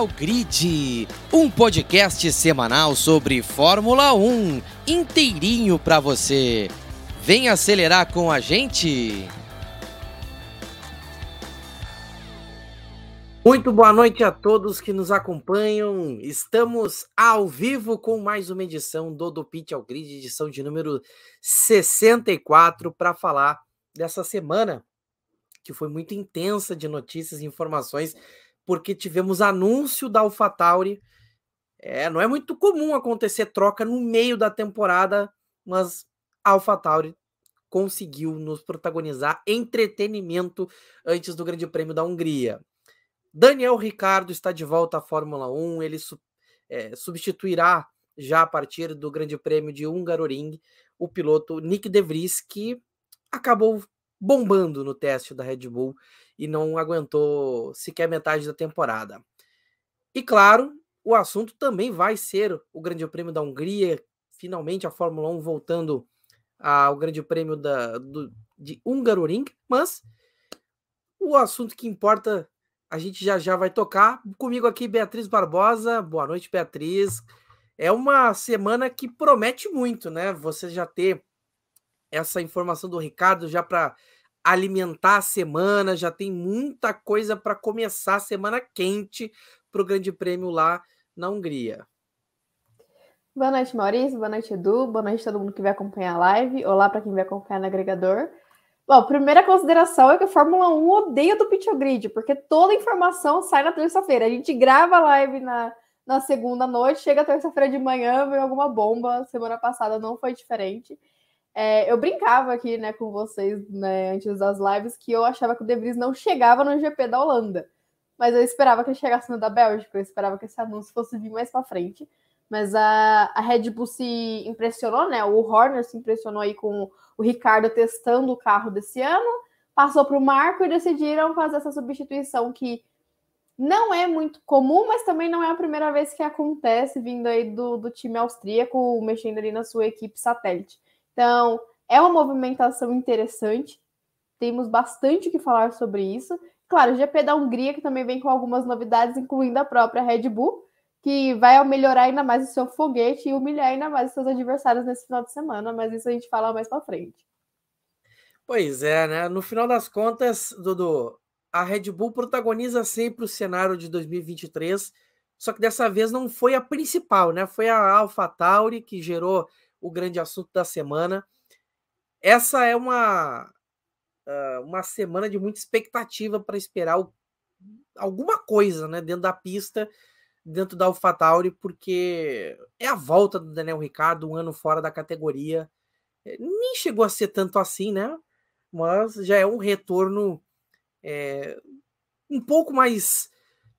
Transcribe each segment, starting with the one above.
Final Grid, um podcast semanal sobre Fórmula 1, inteirinho para você. Vem acelerar com a gente. Muito boa noite a todos que nos acompanham. Estamos ao vivo com mais uma edição do Do Pit ao Grid, edição de número 64, para falar dessa semana que foi muito intensa de notícias e informações, porque tivemos anúncio da AlphaTauri. É, não é muito comum acontecer troca no meio da temporada, mas a AlphaTauri conseguiu nos protagonizar entretenimento antes do Grande Prêmio da Hungria. Daniel Ricardo está de volta à Fórmula 1, ele é, substituirá já a partir do Grande Prêmio de Hungaroring o piloto Nick De Vries, que acabou bombando no teste da Red Bull e não aguentou sequer metade da temporada. E claro, o assunto também vai ser o Grande Prêmio da Hungria, finalmente a Fórmula 1 voltando ao Grande Prêmio da, do, de Hungaroring, mas o assunto que importa a gente já já vai tocar. Comigo aqui, Beatriz Barbosa. Boa noite, Beatriz. É uma semana que promete muito, né? Você já ter essa informação do Ricardo já para alimentar a semana, já tem muita coisa para começar a semana quente para o Grande Prêmio lá na Hungria. Boa noite, Maurício. Boa noite, Edu. Boa noite a todo mundo que vai acompanhar a live. Olá para quem vai acompanhar no agregador. Bom, primeira consideração é que a Fórmula 1 odeia do Pit Grid, porque toda informação sai na terça-feira. A gente grava a live na, na segunda noite, chega terça-feira de manhã, vem alguma bomba. Semana passada não foi diferente. É, eu brincava aqui né, com vocês né, antes das lives que eu achava que o De Vries não chegava no GP da Holanda. Mas eu esperava que ele chegasse no da Bélgica, eu esperava que esse anúncio fosse vir mais para frente. Mas a, a Red Bull se impressionou, né? O Horner se impressionou aí com o Ricardo testando o carro desse ano, passou para o Marco e decidiram fazer essa substituição que não é muito comum, mas também não é a primeira vez que acontece vindo aí do, do time austríaco, mexendo ali na sua equipe satélite. Então, é uma movimentação interessante. Temos bastante o que falar sobre isso. Claro, o GP da Hungria, que também vem com algumas novidades, incluindo a própria Red Bull, que vai melhorar ainda mais o seu foguete e humilhar ainda mais os seus adversários nesse final de semana, mas isso a gente fala mais para frente. Pois é, né? No final das contas, Dudu, a Red Bull protagoniza sempre o cenário de 2023, só que dessa vez não foi a principal, né? Foi a AlphaTauri que gerou o grande assunto da semana. Essa é uma, uma semana de muita expectativa para esperar alguma coisa né, dentro da pista, dentro da AlphaTauri, porque é a volta do Daniel Ricardo, um ano fora da categoria. É, nem chegou a ser tanto assim, né? Mas já é um retorno é, um pouco mais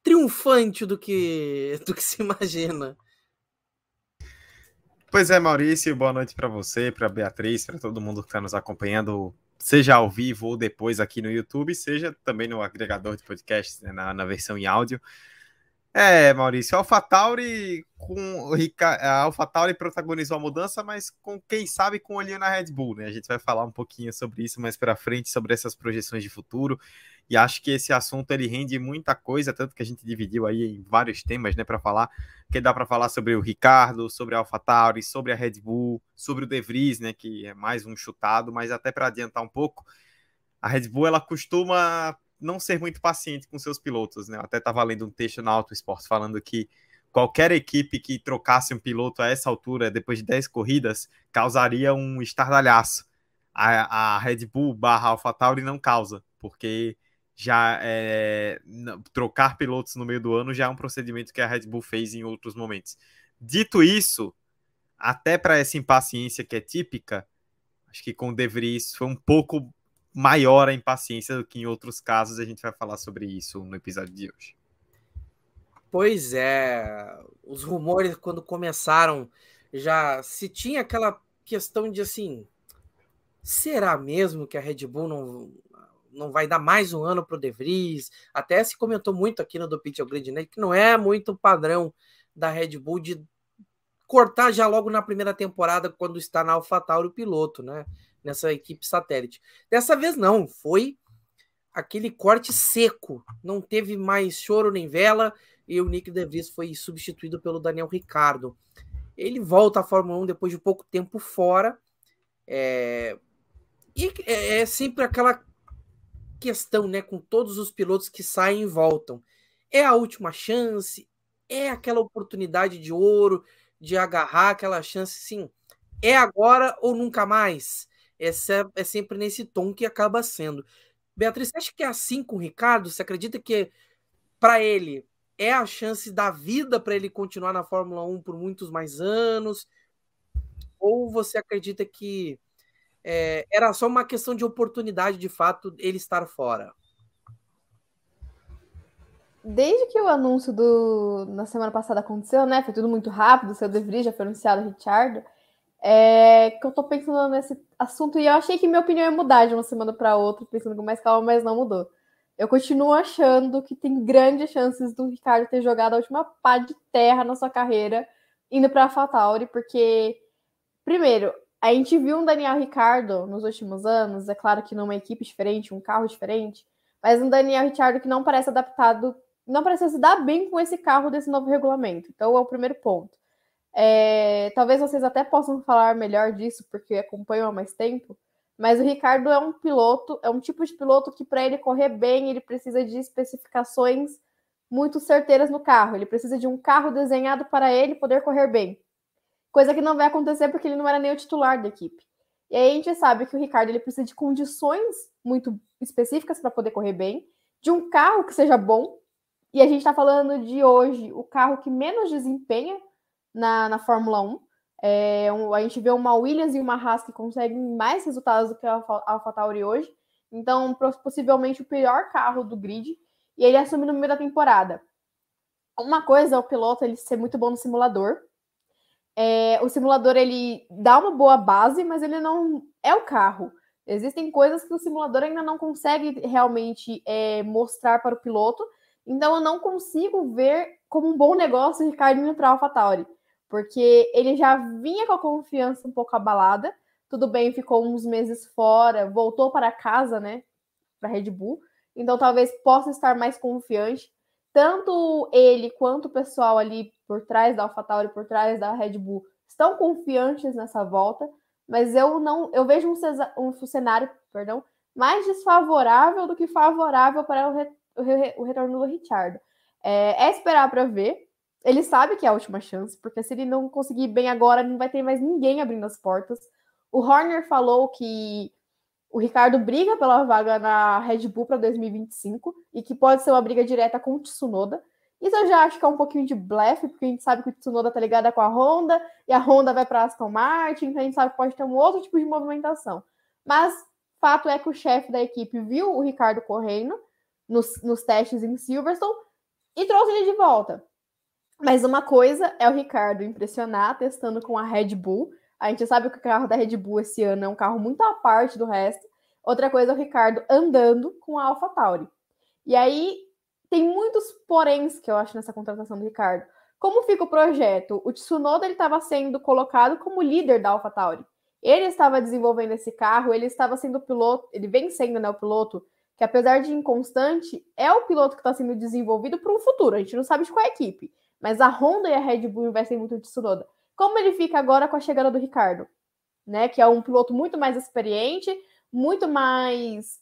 triunfante do que, do que se imagina. Pois é, Maurício, boa noite para você, para Beatriz, para todo mundo que está nos acompanhando, seja ao vivo ou depois aqui no YouTube, seja também no agregador de podcasts, né, na, na versão em áudio. É, Maurício, a AlphaTauri com a AlphaTauri protagonizou a mudança, mas com quem sabe com o olhinho na Red Bull, né? A gente vai falar um pouquinho sobre isso mais para frente, sobre essas projeções de futuro. E acho que esse assunto ele rende muita coisa, tanto que a gente dividiu aí em vários temas, né, para falar, que dá para falar sobre o Ricardo, sobre a AlphaTauri, sobre a Red Bull, sobre o De Vries, né, que é mais um chutado, mas até para adiantar um pouco, a Red Bull ela costuma não ser muito paciente com seus pilotos, né? Eu até estava lendo um texto na Auto Esporte falando que qualquer equipe que trocasse um piloto a essa altura, depois de 10 corridas, causaria um estardalhaço. A, a Red Bull barra AlphaTauri não causa, porque já é, trocar pilotos no meio do ano já é um procedimento que a Red Bull fez em outros momentos. Dito isso, até para essa impaciência que é típica, acho que com o De Vries foi um pouco maior a impaciência do que em outros casos. A gente vai falar sobre isso no episódio de hoje. Pois é, os rumores quando começaram já se tinha aquela questão de assim, será mesmo que a Red Bull não não vai dar mais um ano para o De Vries? Até se comentou muito aqui no do Pitch Grid, né, que não é muito padrão da Red Bull de cortar já logo na primeira temporada quando está na AlphaTauri o piloto, né? nessa equipe satélite. Dessa vez não, foi aquele corte seco, não teve mais choro nem vela e o Nick DeVries foi substituído pelo Daniel Ricardo. Ele volta à Fórmula 1 depois de pouco tempo fora. É... E é, é sempre aquela questão, né, com todos os pilotos que saem e voltam. É a última chance, é aquela oportunidade de ouro, de agarrar aquela chance, sim. É agora ou nunca mais? Essa é, é sempre nesse tom que acaba sendo. Beatriz, você acha que é assim com o Ricardo? Você acredita que para ele é a chance da vida para ele continuar na Fórmula 1 por muitos mais anos? Ou você acredita que é, era só uma questão de oportunidade, de fato, ele estar fora? Desde que o anúncio do na semana passada aconteceu, né? Foi tudo muito rápido, seu De já foi anunciado, Richard. É, que eu tô pensando nesse assunto e eu achei que minha opinião ia mudar de uma semana para outra, pensando com mais calma, mas não mudou. Eu continuo achando que tem grandes chances do Ricardo ter jogado a última pá de terra na sua carreira indo para a AlphaTauri, porque primeiro, a gente viu um Daniel Ricardo nos últimos anos, é claro que numa equipe diferente, um carro diferente, mas um Daniel Ricardo que não parece adaptado, não parece se dar bem com esse carro desse novo regulamento. Então é o primeiro ponto. É, talvez vocês até possam falar melhor disso, porque acompanham há mais tempo, mas o Ricardo é um piloto, é um tipo de piloto que para ele correr bem, ele precisa de especificações muito certeiras no carro. Ele precisa de um carro desenhado para ele poder correr bem coisa que não vai acontecer porque ele não era nem o titular da equipe. E aí a gente sabe que o Ricardo ele precisa de condições muito específicas para poder correr bem, de um carro que seja bom. E a gente está falando de hoje o carro que menos desempenha na, na Fórmula 1. É, um, a gente vê uma Williams e uma Haas que conseguem mais resultados do que a AlphaTauri hoje. Então, possivelmente o pior carro do grid. E ele assume no meio da temporada. Uma coisa é o piloto ele ser muito bom no simulador, é, o simulador ele dá uma boa base, mas ele não é o carro. Existem coisas que o simulador ainda não consegue realmente é, mostrar para o piloto. Então eu não consigo ver como um bom negócio o Ricardo indo para a AlphaTauri, porque ele já vinha com a confiança um pouco abalada. Tudo bem, ficou uns meses fora, voltou para casa, né, para Red Bull. Então talvez possa estar mais confiante tanto ele quanto o pessoal ali por trás da AlphaTauri, por trás da Red Bull, estão confiantes nessa volta, mas eu não, eu vejo um, um cenário, perdão, mais desfavorável do que favorável para o, re, o, re, o retorno do Richard. É, é esperar para ver. Ele sabe que é a última chance, porque se ele não conseguir bem agora, não vai ter mais ninguém abrindo as portas. O Horner falou que o Ricardo briga pela vaga na Red Bull para 2025 e que pode ser uma briga direta com o Tsunoda. Isso eu já acho que é um pouquinho de blefe, porque a gente sabe que o Tsunoda tá ligado com a Honda e a Honda vai para Aston Martin, então a gente sabe que pode ter um outro tipo de movimentação. Mas fato é que o chefe da equipe viu o Ricardo correndo nos, nos testes em Silverstone e trouxe ele de volta. Mas uma coisa é o Ricardo impressionar testando com a Red Bull, a gente sabe que o carro da Red Bull esse ano é um carro muito à parte do resto. Outra coisa é o Ricardo andando com a AlphaTauri. E aí tem muitos poréns que eu acho nessa contratação do Ricardo. Como fica o projeto? O Tsunoda estava sendo colocado como líder da AlphaTauri. Ele estava desenvolvendo esse carro, ele estava sendo o piloto, ele vem sendo né, o piloto que apesar de inconstante, é o piloto que está sendo desenvolvido para um futuro. A gente não sabe de qual é equipe, mas a Honda e a Red Bull investem muito no Tsunoda. Como ele fica agora com a chegada do Ricardo, né? Que é um piloto muito mais experiente, muito mais.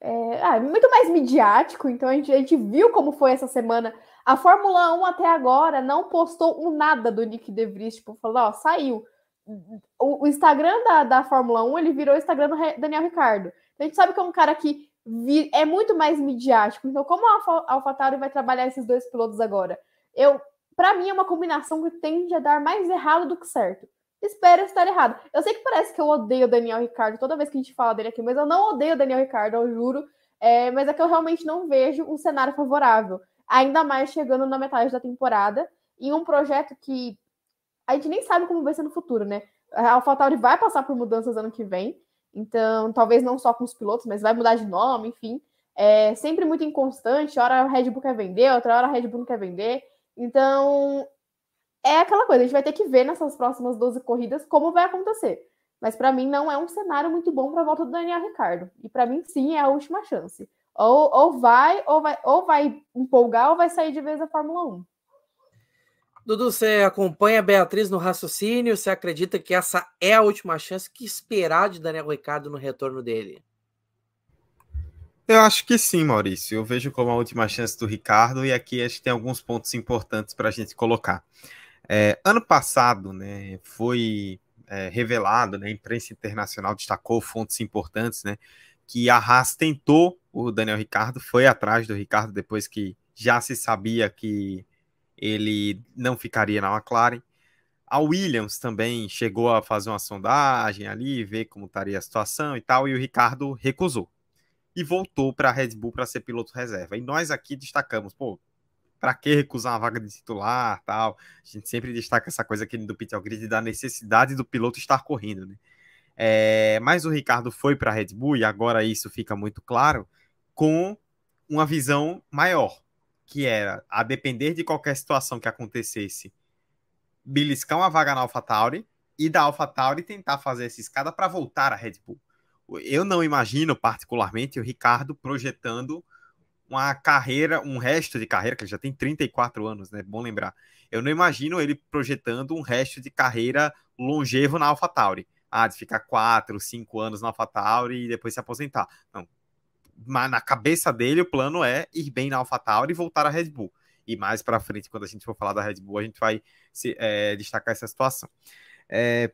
É, ah, muito mais midiático, então a gente, a gente viu como foi essa semana. A Fórmula 1 até agora não postou um nada do Nick De Vries, tipo, falou, ó, saiu. O, o Instagram da, da Fórmula 1, ele virou o Instagram do Daniel Ricardo. Então a gente sabe que é um cara que vi, é muito mais midiático. Então, como a AlphaTauri vai trabalhar esses dois pilotos agora? Eu para mim é uma combinação que tende a dar mais errado do que certo. Espero estar errado. Eu sei que parece que eu odeio o Daniel Ricardo toda vez que a gente fala dele aqui, mas eu não odeio o Daniel Ricardo, eu juro. É, mas é que eu realmente não vejo um cenário favorável. Ainda mais chegando na metade da temporada, em um projeto que a gente nem sabe como vai ser no futuro, né? A AlphaTauri vai passar por mudanças ano que vem, então talvez não só com os pilotos, mas vai mudar de nome, enfim. É sempre muito inconstante, hora a Red Bull quer vender, outra hora a Red Bull não quer vender. Então, é aquela coisa, a gente vai ter que ver nessas próximas 12 corridas como vai acontecer. Mas para mim não é um cenário muito bom para a volta do Daniel Ricardo. E para mim sim é a última chance. Ou, ou vai, ou vai, ou vai empolgar, ou vai sair de vez da Fórmula 1. Dudu, você acompanha a Beatriz no raciocínio? Você acredita que essa é a última chance? que esperar de Daniel Ricardo no retorno dele? Eu acho que sim, Maurício. Eu vejo como a última chance do Ricardo e aqui acho que tem alguns pontos importantes para a gente colocar. É, ano passado, né, foi é, revelado, né, a imprensa internacional destacou fontes importantes, né, que a Haas tentou o Daniel Ricardo, foi atrás do Ricardo depois que já se sabia que ele não ficaria na McLaren. A Williams também chegou a fazer uma sondagem ali, ver como estaria a situação e tal, e o Ricardo recusou. E voltou para a Red Bull para ser piloto reserva. E nós aqui destacamos, pô, para que recusar uma vaga de titular, tal? A gente sempre destaca essa coisa aqui do Pit Grid da necessidade do piloto estar correndo, né? É, mas o Ricardo foi para a Red Bull e agora isso fica muito claro com uma visão maior, que era a depender de qualquer situação que acontecesse, beliscar uma vaga na AlphaTauri e da AlphaTauri tentar fazer essa escada para voltar à Red Bull. Eu não imagino particularmente o Ricardo projetando uma carreira, um resto de carreira, que ele já tem 34 anos, né? Bom lembrar. Eu não imagino ele projetando um resto de carreira longevo na AlphaTauri ah, de ficar quatro, cinco anos na AlphaTauri e depois se aposentar. Não. Mas na cabeça dele, o plano é ir bem na AlphaTauri e voltar à Red Bull. E mais para frente, quando a gente for falar da Red Bull, a gente vai se, é, destacar essa situação. É,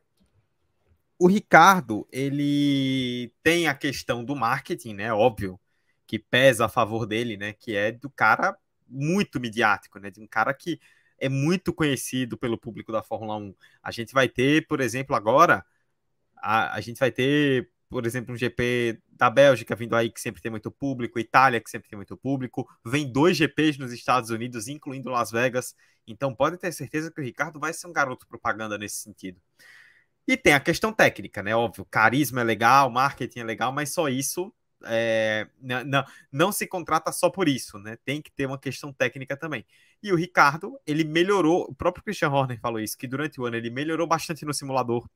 o Ricardo, ele tem a questão do marketing, né? Óbvio, que pesa a favor dele, né? Que é do cara muito midiático, né? De um cara que é muito conhecido pelo público da Fórmula 1. A gente vai ter, por exemplo, agora a, a gente vai ter, por exemplo, um GP da Bélgica vindo aí, que sempre tem muito público, Itália, que sempre tem muito público, vem dois GPs nos Estados Unidos, incluindo Las Vegas, então pode ter certeza que o Ricardo vai ser um garoto propaganda nesse sentido. E tem a questão técnica, né? Óbvio, carisma é legal, marketing é legal, mas só isso é, não, não se contrata só por isso, né? Tem que ter uma questão técnica também. E o Ricardo, ele melhorou, o próprio Christian Horner falou isso, que durante o ano ele melhorou bastante no simulador.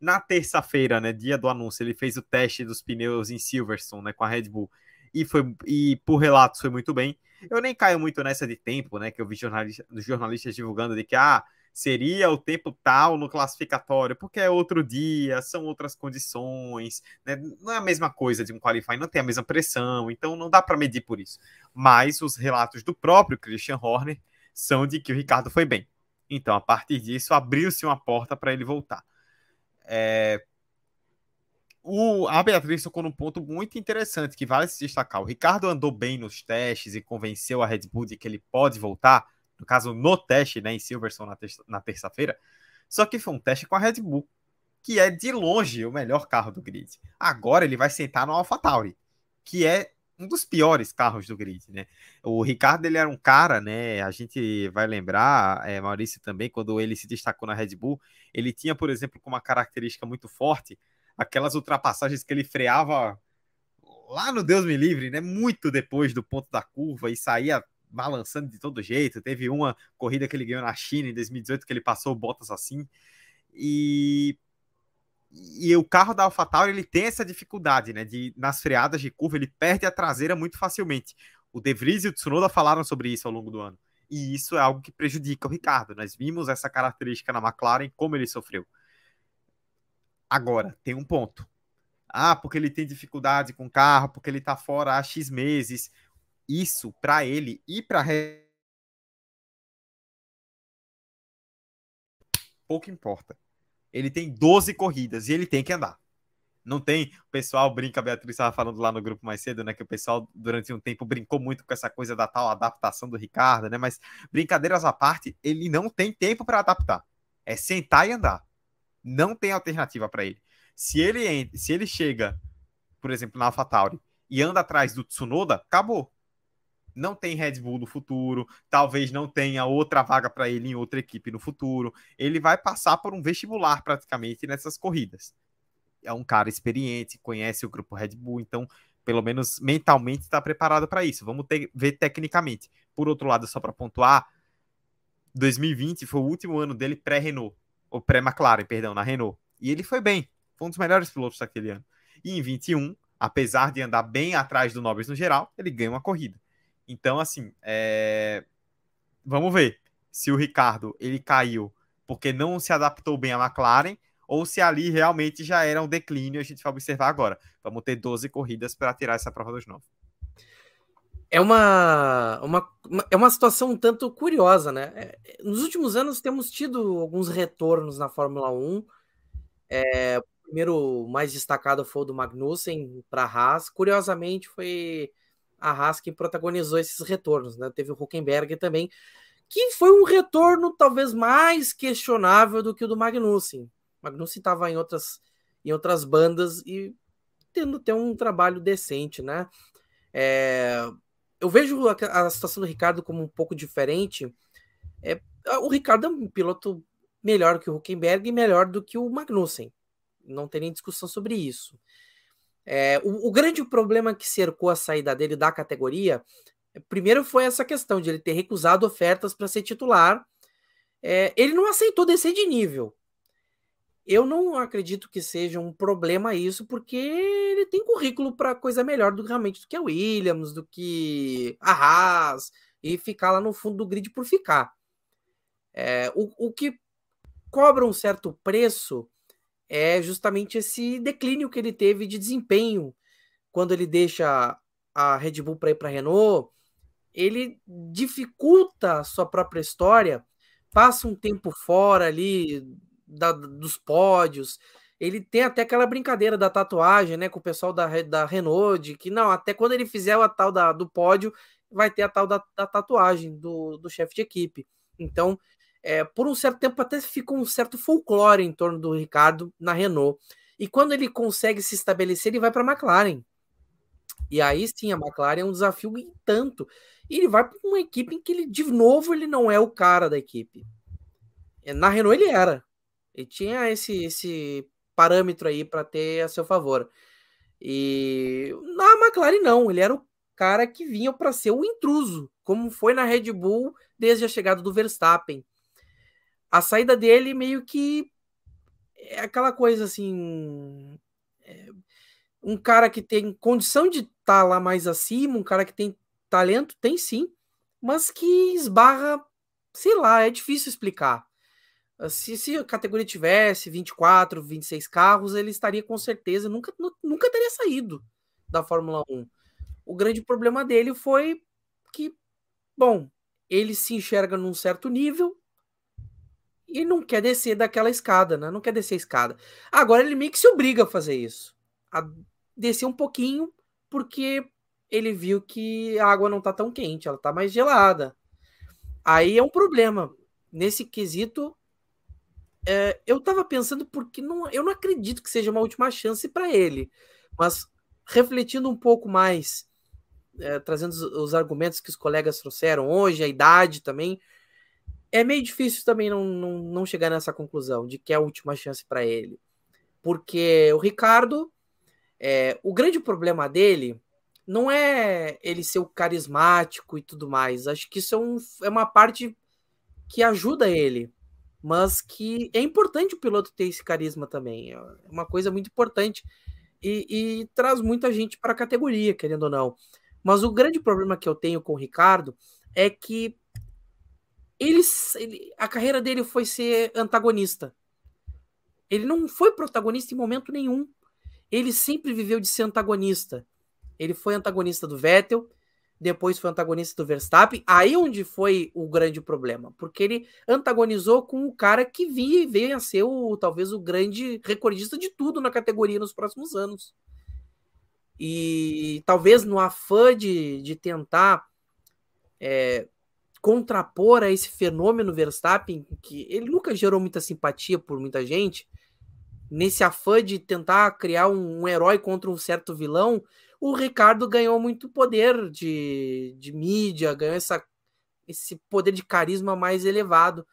Na terça-feira, né, dia do anúncio, ele fez o teste dos pneus em Silverstone, né, com a Red Bull. E foi e por relatos foi muito bem. Eu nem caio muito nessa de tempo, né, que eu vi jornalista, jornalistas divulgando de que ah, seria o tempo tal no classificatório, porque é outro dia, são outras condições, né? não é a mesma coisa de um qualifying, não tem a mesma pressão, então não dá para medir por isso. Mas os relatos do próprio Christian Horner são de que o Ricardo foi bem. Então, a partir disso, abriu-se uma porta para ele voltar. É... O, a Beatriz tocou num ponto muito interessante que vale se destacar. O Ricardo andou bem nos testes e convenceu a Red Bull de que ele pode voltar no caso, no teste, né, em Silverstone na, ter na terça-feira. Só que foi um teste com a Red Bull, que é de longe o melhor carro do grid. Agora ele vai sentar no AlphaTauri, que é um dos piores carros do grid, né? O Ricardo ele era um cara, né? A gente vai lembrar, é, Maurício também, quando ele se destacou na Red Bull, ele tinha, por exemplo, como uma característica muito forte aquelas ultrapassagens que ele freava lá no Deus me livre, né? Muito depois do ponto da curva e saía balançando de todo jeito. Teve uma corrida que ele ganhou na China em 2018 que ele passou botas assim. E e o carro da AlphaTauri ele tem essa dificuldade, né, de nas freadas de curva ele perde a traseira muito facilmente. O De Vries e o Tsunoda falaram sobre isso ao longo do ano. E isso é algo que prejudica o Ricardo. Nós vimos essa característica na McLaren como ele sofreu. Agora, tem um ponto. Ah, porque ele tem dificuldade com o carro, porque ele tá fora há X meses isso para ele e para pouco importa. Ele tem 12 corridas e ele tem que andar. Não tem. O pessoal brinca, a Beatriz estava falando lá no grupo mais cedo, né? Que o pessoal, durante um tempo, brincou muito com essa coisa da tal adaptação do Ricardo, né? Mas, brincadeiras à parte, ele não tem tempo para adaptar. É sentar e andar. Não tem alternativa para ele. Se ele, se ele chega, por exemplo, na AlphaTauri e anda atrás do Tsunoda, acabou não tem Red Bull no futuro, talvez não tenha outra vaga para ele em outra equipe no futuro. Ele vai passar por um vestibular praticamente nessas corridas. É um cara experiente, conhece o grupo Red Bull, então pelo menos mentalmente está preparado para isso. Vamos ter, ver tecnicamente. Por outro lado, só para pontuar, 2020 foi o último ano dele pré-Renault, ou pré-McLaren, perdão, na Renault. E ele foi bem, foi um dos melhores pilotos daquele ano. E em 21 apesar de andar bem atrás do Norris no geral, ele ganha uma corrida. Então, assim, é... vamos ver se o Ricardo ele caiu porque não se adaptou bem à McLaren ou se ali realmente já era um declínio. A gente vai observar agora. Vamos ter 12 corridas para tirar essa prova dos novos. É uma, uma, é uma situação um tanto curiosa, né? É, nos últimos anos temos tido alguns retornos na Fórmula 1. É, o primeiro mais destacado foi o do Magnussen para a Haas. Curiosamente, foi a que protagonizou esses retornos, né? Teve o Huckenberg também, que foi um retorno talvez mais questionável do que o do Magnussen. Magnussen estava em outras, em outras bandas e tendo ter um trabalho decente, né? É, eu vejo a, a, situação do Ricardo como um pouco diferente. É, o Ricardo é um piloto melhor que o Huckenberg e melhor do que o Magnussen. Não tem nem discussão sobre isso. É, o, o, grande problema que cercou a saída dele da categoria, primeiro foi essa questão de ele ter recusado ofertas para ser titular. É, ele não aceitou descer de nível. Eu não acredito que seja um problema isso, porque ele tem currículo para coisa melhor do realmente do que a Williams, do que a Haas, e ficar lá no fundo do grid por ficar. É, o, o que cobra um certo preço é justamente esse declínio que ele teve de desempenho quando ele deixa a Red Bull para ir para a Renault. Ele dificulta a sua própria história, passa um tempo fora ali da, dos pódios. Ele tem até aquela brincadeira da tatuagem, né, com o pessoal da, da Renault, de que não, até quando ele fizer a tal da, do pódio, vai ter a tal da, da tatuagem do, do chefe de equipe. Então, é, por um certo tempo até ficou um certo folclore em torno do Ricardo na Renault. E quando ele consegue se estabelecer, ele vai para a McLaren. E aí sim, a McLaren é um desafio em tanto. E ele vai para uma equipe em que ele, de novo, ele não é o cara da equipe. É, na Renault ele era. Ele tinha esse, esse parâmetro aí para ter a seu favor. E na McLaren não, ele era o cara que vinha para ser o intruso, como foi na Red Bull desde a chegada do Verstappen. A saída dele meio que é aquela coisa assim, é um cara que tem condição de estar tá lá mais acima, um cara que tem talento, tem sim, mas que esbarra, sei lá, é difícil explicar. Se, se a categoria tivesse 24, 26 carros, ele estaria com certeza, nunca, nunca teria saído da Fórmula 1. O grande problema dele foi que, bom, ele se enxerga num certo nível e não quer descer daquela escada, né? Não quer descer a escada. Agora ele meio que se obriga a fazer isso. A descer um pouquinho, porque ele viu que a água não tá tão quente, ela tá mais gelada. Aí é um problema. Nesse quesito, é, eu estava pensando porque não, eu não acredito que seja uma última chance para ele, mas refletindo um pouco mais, é, trazendo os, os, argumentos que os colegas trouxeram hoje, a idade também, é meio difícil também não, não, não chegar nessa conclusão de que é a última chance para ele, porque o Ricardo, é, o grande problema dele não é ele ser o carismático e tudo mais, acho que isso é, um, é uma parte que ajuda ele mas que é importante o piloto ter esse carisma também. É uma coisa muito importante e, e traz muita gente para a categoria, querendo ou não. Mas o grande problema que eu tenho com o Ricardo é que ele, ele, a carreira dele foi ser antagonista. Ele não foi protagonista em momento nenhum. Ele sempre viveu de ser antagonista. Ele foi antagonista do Vettel, depois foi antagonista do Verstappen. Aí onde foi o grande problema, porque ele antagonizou com o cara que vinha, veio a ser o talvez o grande recordista de tudo na categoria nos próximos anos. E talvez no afã de, de tentar é, contrapor a esse fenômeno Verstappen, que ele nunca gerou muita simpatia por muita gente, nesse afã de tentar criar um, um herói contra um certo vilão, o Ricardo ganhou muito poder de, de mídia, ganhou essa, esse poder de carisma mais elevado.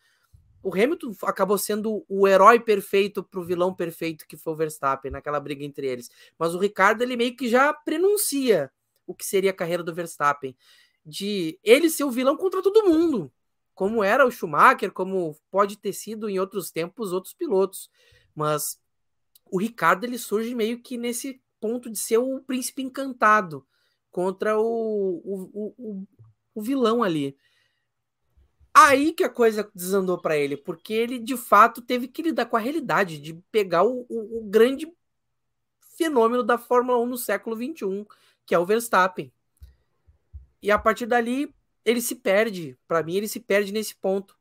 O Hamilton acabou sendo o herói perfeito para o vilão perfeito que foi o Verstappen naquela briga entre eles. Mas o Ricardo ele meio que já prenuncia o que seria a carreira do Verstappen, de ele ser o vilão contra todo mundo, como era o Schumacher, como pode ter sido em outros tempos outros pilotos. Mas o Ricardo ele surge meio que nesse ponto de ser o príncipe encantado contra o, o, o, o vilão ali. Aí que a coisa desandou para ele, porque ele de fato teve que lidar com a realidade de pegar o, o, o grande fenômeno da Fórmula 1 no século 21, que é o Verstappen. E a partir dali, ele se perde. Para mim, ele se perde nesse ponto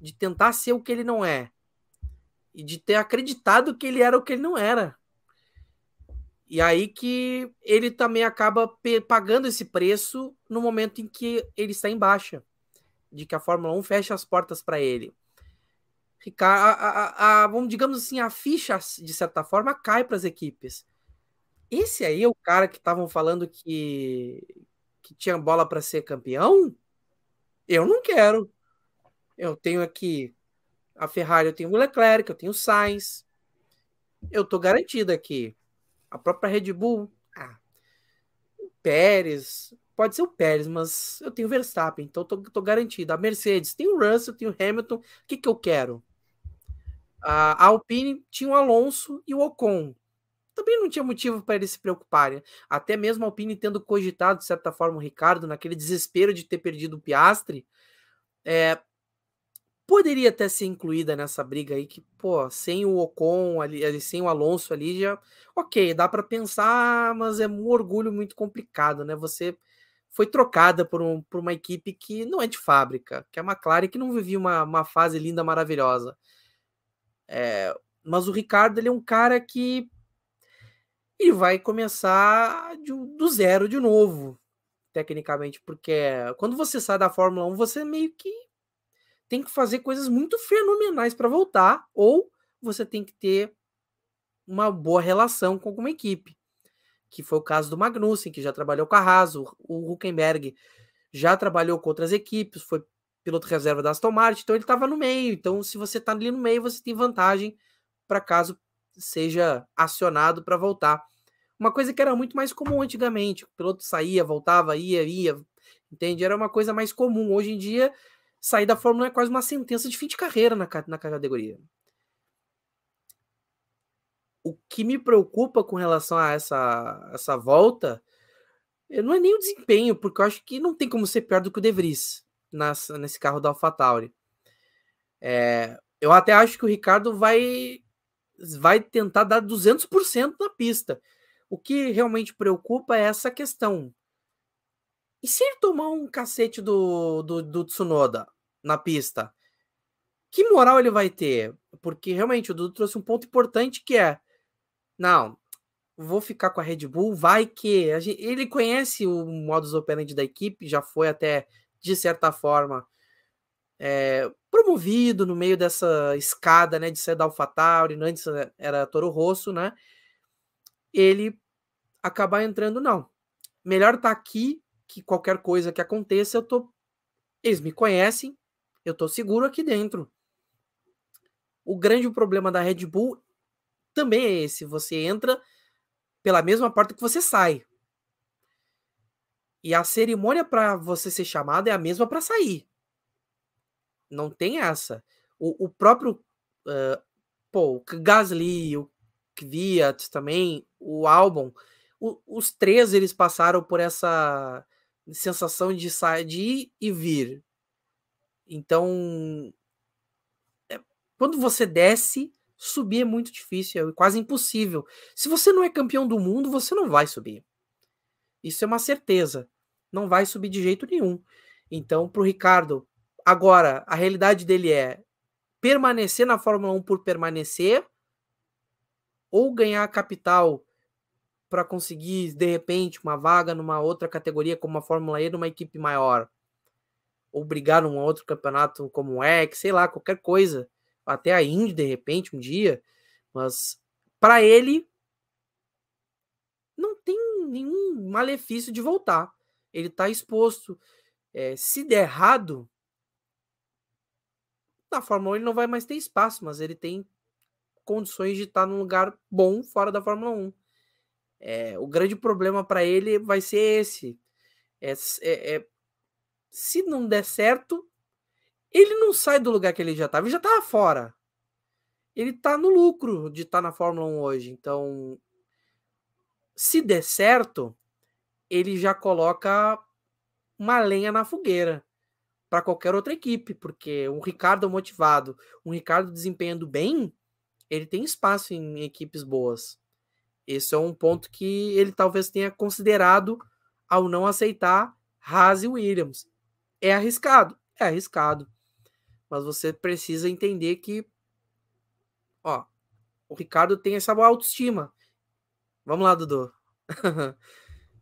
de tentar ser o que ele não é e de ter acreditado que ele era o que ele não era. E aí que ele também acaba pagando esse preço no momento em que ele está em baixa, de que a Fórmula 1 fecha as portas para ele. A, a, a, vamos digamos assim, a ficha de certa forma cai para as equipes. Esse aí é o cara que estavam falando que que tinha bola para ser campeão? Eu não quero. Eu tenho aqui a Ferrari, eu tenho o Leclerc, eu tenho o Sainz. Eu tô garantido aqui. A própria Red Bull, ah, o Pérez, pode ser o Pérez, mas eu tenho o Verstappen, então tô, tô garantido. A Mercedes, tem o Russell, tem o Hamilton. O que que eu quero? A Alpine tinha o Alonso e o Ocon também não tinha motivo para eles se preocuparem. Até mesmo a Alpine tendo cogitado, de certa forma, o Ricardo, naquele desespero de ter perdido o Piastre, é, poderia até ser incluída nessa briga aí, que, pô, sem o Ocon ali, sem o Alonso ali, já. Ok, dá para pensar, mas é um orgulho muito complicado, né? Você foi trocada por, um, por uma equipe que não é de fábrica, que é a McLaren, que não vivia uma, uma fase linda, maravilhosa. É, mas o Ricardo, ele é um cara que e vai começar de, do zero de novo, tecnicamente, porque quando você sai da Fórmula 1, você meio que tem que fazer coisas muito fenomenais para voltar, ou você tem que ter uma boa relação com alguma equipe, que foi o caso do Magnussen, que já trabalhou com a Haas, o, o Huckenberg já trabalhou com outras equipes, foi piloto reserva da Aston Martin, então ele estava no meio. Então, se você está ali no meio, você tem vantagem para caso seja acionado para voltar. Uma coisa que era muito mais comum antigamente. O piloto saía, voltava, ia, ia, entende? Era uma coisa mais comum. Hoje em dia, sair da Fórmula 1 é quase uma sentença de fim de carreira na, na categoria. O que me preocupa com relação a essa, essa volta não é nem o desempenho, porque eu acho que não tem como ser pior do que o De Vries nessa, nesse carro da AlphaTauri. É, eu até acho que o Ricardo vai vai tentar dar 200% na pista. O que realmente preocupa é essa questão. E se ele tomar um cacete do, do, do Tsunoda na pista? Que moral ele vai ter? Porque realmente o Dudu trouxe um ponto importante que é: não, vou ficar com a Red Bull, vai que. Gente, ele conhece o modus operandi da equipe, já foi até, de certa forma, é, promovido no meio dessa escada, né, de ser da AlphaTauri, antes era Toro Rosso, né? Ele acabar entrando não. Melhor estar tá aqui que qualquer coisa que aconteça, eu tô eles me conhecem, eu tô seguro aqui dentro. O grande problema da Red Bull também é esse, você entra pela mesma porta que você sai. E a cerimônia para você ser chamado é a mesma para sair. Não tem essa. O, o próprio uh, pô, o Gasly, o Kvyat também, o o, os três eles passaram por essa sensação de sair, de ir e vir. Então, é, quando você desce, subir é muito difícil, é quase impossível. Se você não é campeão do mundo, você não vai subir. Isso é uma certeza. Não vai subir de jeito nenhum. Então, para o Ricardo, Agora, a realidade dele é permanecer na Fórmula 1 por permanecer ou ganhar capital para conseguir, de repente, uma vaga numa outra categoria como a Fórmula E numa equipe maior. Ou brigar num outro campeonato como o X, sei lá, qualquer coisa. Até a Indy, de repente, um dia. Mas para ele não tem nenhum malefício de voltar. Ele está exposto. É, se der errado, na Fórmula 1 ele não vai mais ter espaço, mas ele tem condições de estar num lugar bom fora da Fórmula 1. É, o grande problema para ele vai ser esse. É, é, é, se não der certo, ele não sai do lugar que ele já estava, ele já estava fora. Ele está no lucro de estar na Fórmula 1 hoje. Então, se der certo, ele já coloca uma lenha na fogueira para qualquer outra equipe, porque um Ricardo motivado, um Ricardo desempenhando bem, ele tem espaço em equipes boas. Esse é um ponto que ele talvez tenha considerado ao não aceitar Haas e Williams. É arriscado, é arriscado. Mas você precisa entender que ó, o Ricardo tem essa boa autoestima. Vamos lá, Dudu.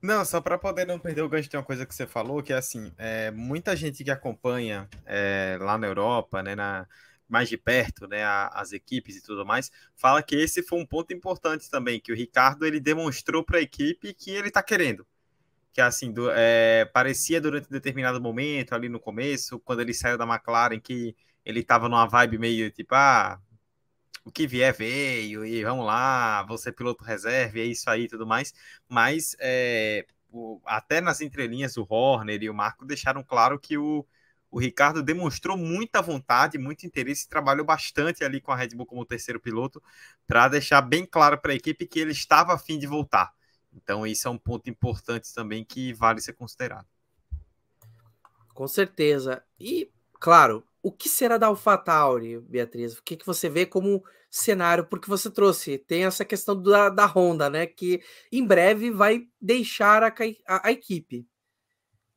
Não, só para poder não perder o gancho, tem uma coisa que você falou, que é assim, é, muita gente que acompanha é, lá na Europa, né, na, mais de perto, né, a, as equipes e tudo mais, fala que esse foi um ponto importante também, que o Ricardo ele demonstrou para a equipe que ele está querendo. Que assim, do, é, parecia durante um determinado momento, ali no começo, quando ele saiu da McLaren, que ele estava numa vibe meio tipo, ah, o que vier veio, e vamos lá, você piloto reserva, é isso aí e tudo mais. Mas é, o, até nas entrelinhas, o Horner e o Marco deixaram claro que o, o Ricardo demonstrou muita vontade, muito interesse, trabalhou bastante ali com a Red Bull como terceiro piloto, para deixar bem claro para a equipe que ele estava afim de voltar. Então, isso é um ponto importante também que vale ser considerado. Com certeza. E, claro, o que será da AlphaTauri, Beatriz? O que, que você vê como cenário? Porque você trouxe, tem essa questão da, da Honda, né? Que em breve vai deixar a, a, a equipe.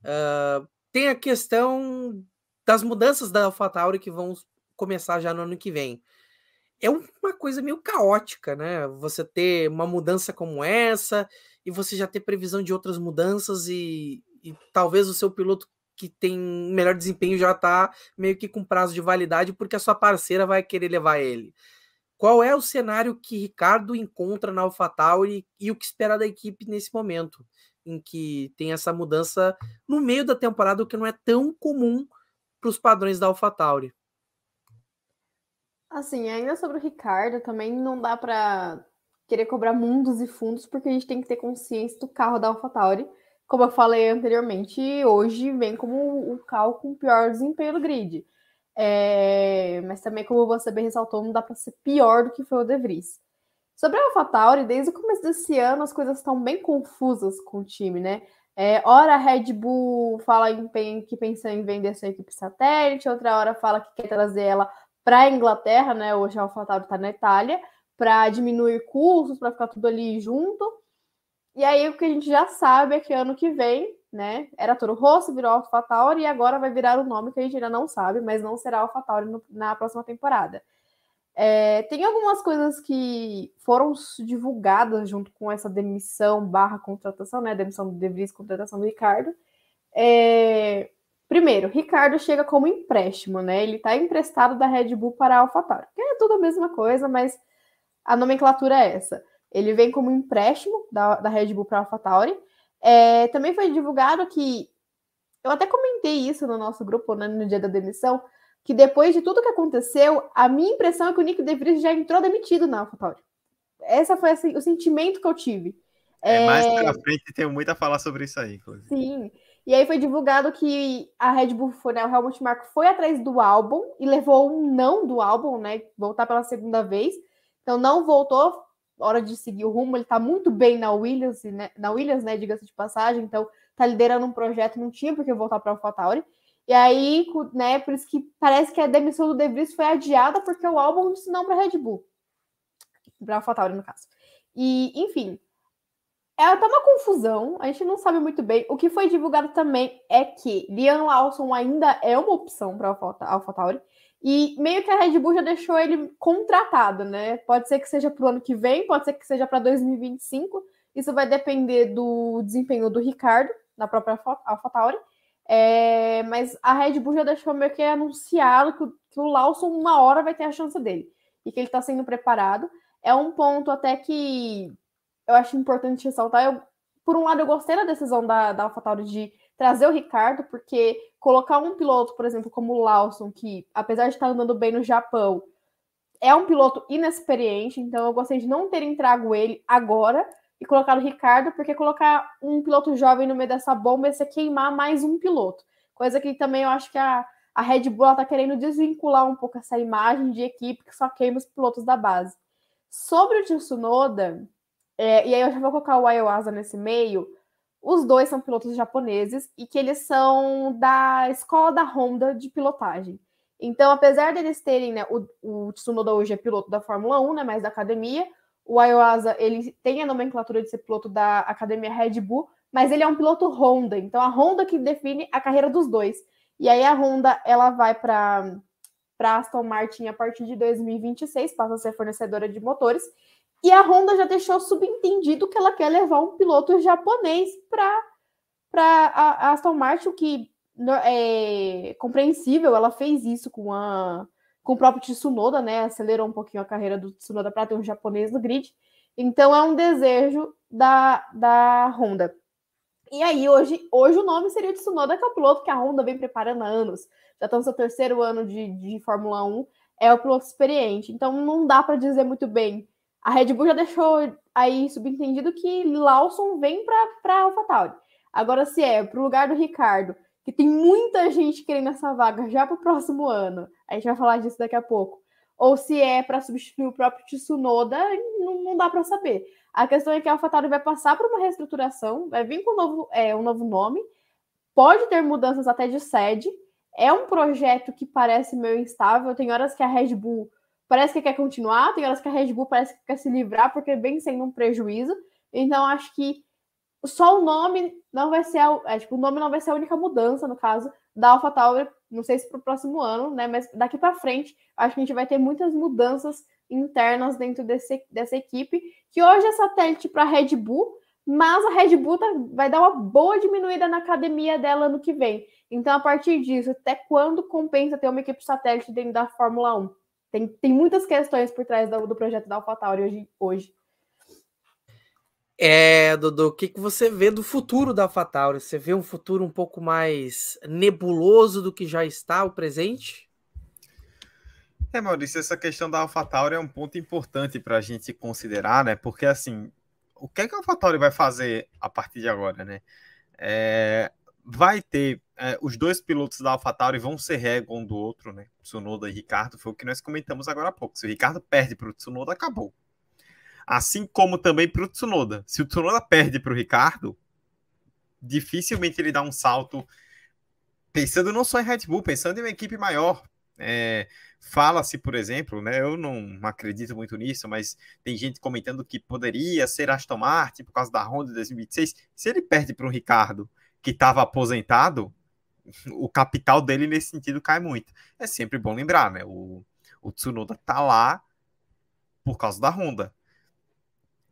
Uh, tem a questão das mudanças da AlphaTauri que vão começar já no ano que vem. É uma coisa meio caótica, né? Você ter uma mudança como essa e você já ter previsão de outras mudanças e, e talvez o seu piloto que tem melhor desempenho já está meio que com prazo de validade porque a sua parceira vai querer levar ele. Qual é o cenário que Ricardo encontra na AlphaTauri e o que espera da equipe nesse momento, em que tem essa mudança no meio da temporada, o que não é tão comum para os padrões da AlphaTauri? Assim, ainda sobre o Ricardo, também não dá para querer cobrar mundos e fundos, porque a gente tem que ter consciência do carro da AlphaTauri como eu falei anteriormente, hoje vem como o carro com pior desempenho do grid. É, mas também, como você bem ressaltou, não dá para ser pior do que foi o De Vries. Sobre a AlphaTauri, desde o começo desse ano, as coisas estão bem confusas com o time, né? É, ora a Red Bull fala em, que pensa em vender sua equipe satélite, outra hora fala que quer trazer ela para a Inglaterra, né? Hoje a AlphaTauri está na Itália, para diminuir custos, para ficar tudo ali junto. E aí o que a gente já sabe é que ano que vem, né? Era Toro Rosso, virou AlphaTauri e agora vai virar o nome que a gente ainda não sabe, mas não será AlphaTauri no, na próxima temporada. É, tem algumas coisas que foram divulgadas junto com essa demissão barra contratação, né? Demissão do De Vries, contratação do Ricardo. É, primeiro, Ricardo chega como empréstimo, né? Ele está emprestado da Red Bull para a AlphaTauri, que é tudo a mesma coisa, mas a nomenclatura é essa. Ele vem como empréstimo da, da Red Bull para a AlphaTauri. É, também foi divulgado que eu até comentei isso no nosso grupo né, no dia da demissão, que depois de tudo que aconteceu, a minha impressão é que o Nick De Vries já entrou demitido na AlphaTauri. Essa foi assim, o sentimento que eu tive. É, é... mais pra frente tem muito a falar sobre isso aí, inclusive. Sim. E aí foi divulgado que a Red Bull foi, né, o Helmut Marko foi atrás do álbum e levou um não do álbum, né? Voltar pela segunda vez. Então não voltou, hora de seguir o rumo, ele está muito bem na Williams, né, na Williams, né, diga-se de passagem, então está liderando um projeto, não tinha porque voltar para AlphaTauri. E aí, né, por isso que parece que a demissão do De Vries foi adiada porque o álbum disse não para Red Bull. Para AlphaTauri, no caso. E, enfim, é tá uma confusão, a gente não sabe muito bem. O que foi divulgado também é que Liam Lawson ainda é uma opção para AlphaTauri. E meio que a Red Bull já deixou ele contratado, né? Pode ser que seja para o ano que vem, pode ser que seja para 2025. Isso vai depender do desempenho do Ricardo, na própria AlphaTauri. É, mas a Red Bull já deixou meio que anunciado que, que, o Lawson uma hora vai ter a chance dele e que ele está sendo preparado. É um ponto até que eu acho importante ressaltar. Eu, por um lado, eu gostei da decisão da, da AlphaTauri de trazer o Ricardo, porque colocar um piloto, por exemplo, como o Lawson, que apesar de estar andando bem no Japão, é um piloto inexperiente, então eu gostei de não ter trago ele agora e colocar o Ricardo, porque colocar um piloto jovem no meio dessa bomba é você queimar mais um piloto. Coisa que também eu acho que a, a Red Bull está querendo desvincular um pouco essa imagem de equipe que só queima os pilotos da base. Sobre o Tsunoda, É, e aí eu já vou colocar o Ayahuasca nesse meio. Os dois são pilotos japoneses e que eles são da escola da Honda de pilotagem. Então, apesar deles terem, né, o, o Tsunoda hoje é piloto da Fórmula 1, né, mas da academia, o Ayahuasca, ele tem a nomenclatura de ser piloto da academia Red Bull, mas ele é um piloto Honda. Então, a Honda que define a carreira dos dois. E aí a Honda, ela vai para para Aston Martin a partir de 2026, passa a ser fornecedora de motores. E a Honda já deixou subentendido que ela quer levar um piloto japonês para a Aston Martin, o que é compreensível. Ela fez isso com, a, com o próprio Tsunoda, né? Acelerou um pouquinho a carreira do Tsunoda para ter um japonês no grid. Então é um desejo da, da Honda. E aí, hoje, hoje o nome seria Tsunoda, que é o piloto que a Honda vem preparando há anos. Já está no seu terceiro ano de, de Fórmula 1, é o piloto experiente. Então não dá para dizer muito bem a Red Bull já deixou aí subentendido que Lawson vem para AlphaTauri. Agora, se é para o lugar do Ricardo, que tem muita gente querendo essa vaga já para o próximo ano, a gente vai falar disso daqui a pouco, ou se é para substituir o próprio Tsunoda, não, não dá para saber. A questão é que a AlphaTauri vai passar por uma reestruturação, vai vir com um novo, é, um novo nome, pode ter mudanças até de sede. É um projeto que parece meio instável. Tem horas que a Red Bull parece que quer continuar, tem horas que a Red Bull parece que quer se livrar, porque vem sendo um prejuízo. Então, acho que só o nome não vai ser a, é, tipo, o nome não vai ser a única mudança, no caso, da AlphaTauri, não sei se para o próximo ano, né? Mas daqui para frente, acho que a gente vai ter muitas mudanças internas dentro desse, dessa equipe, que hoje é satélite para Red Bull, mas a Red Bull tá, vai dar uma boa diminuída na academia dela ano que vem. Então, a partir disso, até quando compensa ter uma equipe satélite dentro da Fórmula 1? Tem, tem muitas questões por trás do, do projeto da AlphaTauri hoje, hoje. É, Dudu, o que, que você vê do futuro da AlphaTauri? Você vê um futuro um pouco mais nebuloso do que já está o presente? É, Maurício, essa questão da AlphaTauri é um ponto importante para a gente considerar, né? Porque, assim, o que, é que a AlphaTauri vai fazer a partir de agora, né? É, vai ter é, os dois pilotos da AlphaTauri vão ser régua um do outro, né? Tsunoda e Ricardo, foi o que nós comentamos agora há pouco. Se o Ricardo perde para o Tsunoda, acabou. Assim como também para o Tsunoda. Se o Tsunoda perde para o Ricardo, dificilmente ele dá um salto pensando não só em Red Bull, pensando em uma equipe maior. É, Fala-se, por exemplo, né, eu não acredito muito nisso, mas tem gente comentando que poderia ser Aston Martin por causa da Honda de 2026. Se ele perde para o Ricardo que estava aposentado, o capital dele nesse sentido cai muito. É sempre bom lembrar, né? O, o Tsunoda tá lá por causa da Honda.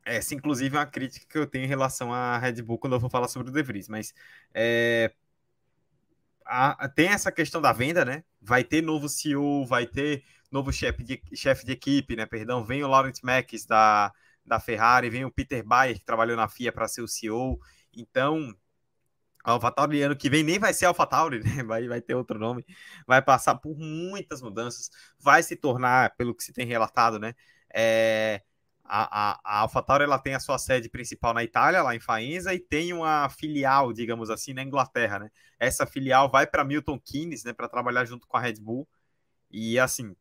Essa, inclusive, é uma crítica que eu tenho em relação à Red Bull quando eu vou falar sobre o De Vries. Mas é, a, tem essa questão da venda, né? Vai ter novo CEO, vai ter novo chefe de, chefe de equipe, né? Perdão, vem o Laurent Max da, da Ferrari, vem o Peter Bayer, que trabalhou na FIA para ser o CEO. Então, a AlphaTauri ano que vem nem vai ser AlphaTauri, né? Vai, vai ter outro nome. Vai passar por muitas mudanças. Vai se tornar, pelo que se tem relatado, né? É, a, a, a AlphaTauri ela tem a sua sede principal na Itália, lá em Faenza, e tem uma filial, digamos assim, na Inglaterra, né? Essa filial vai para Milton Keynes, né? Para trabalhar junto com a Red Bull. E assim,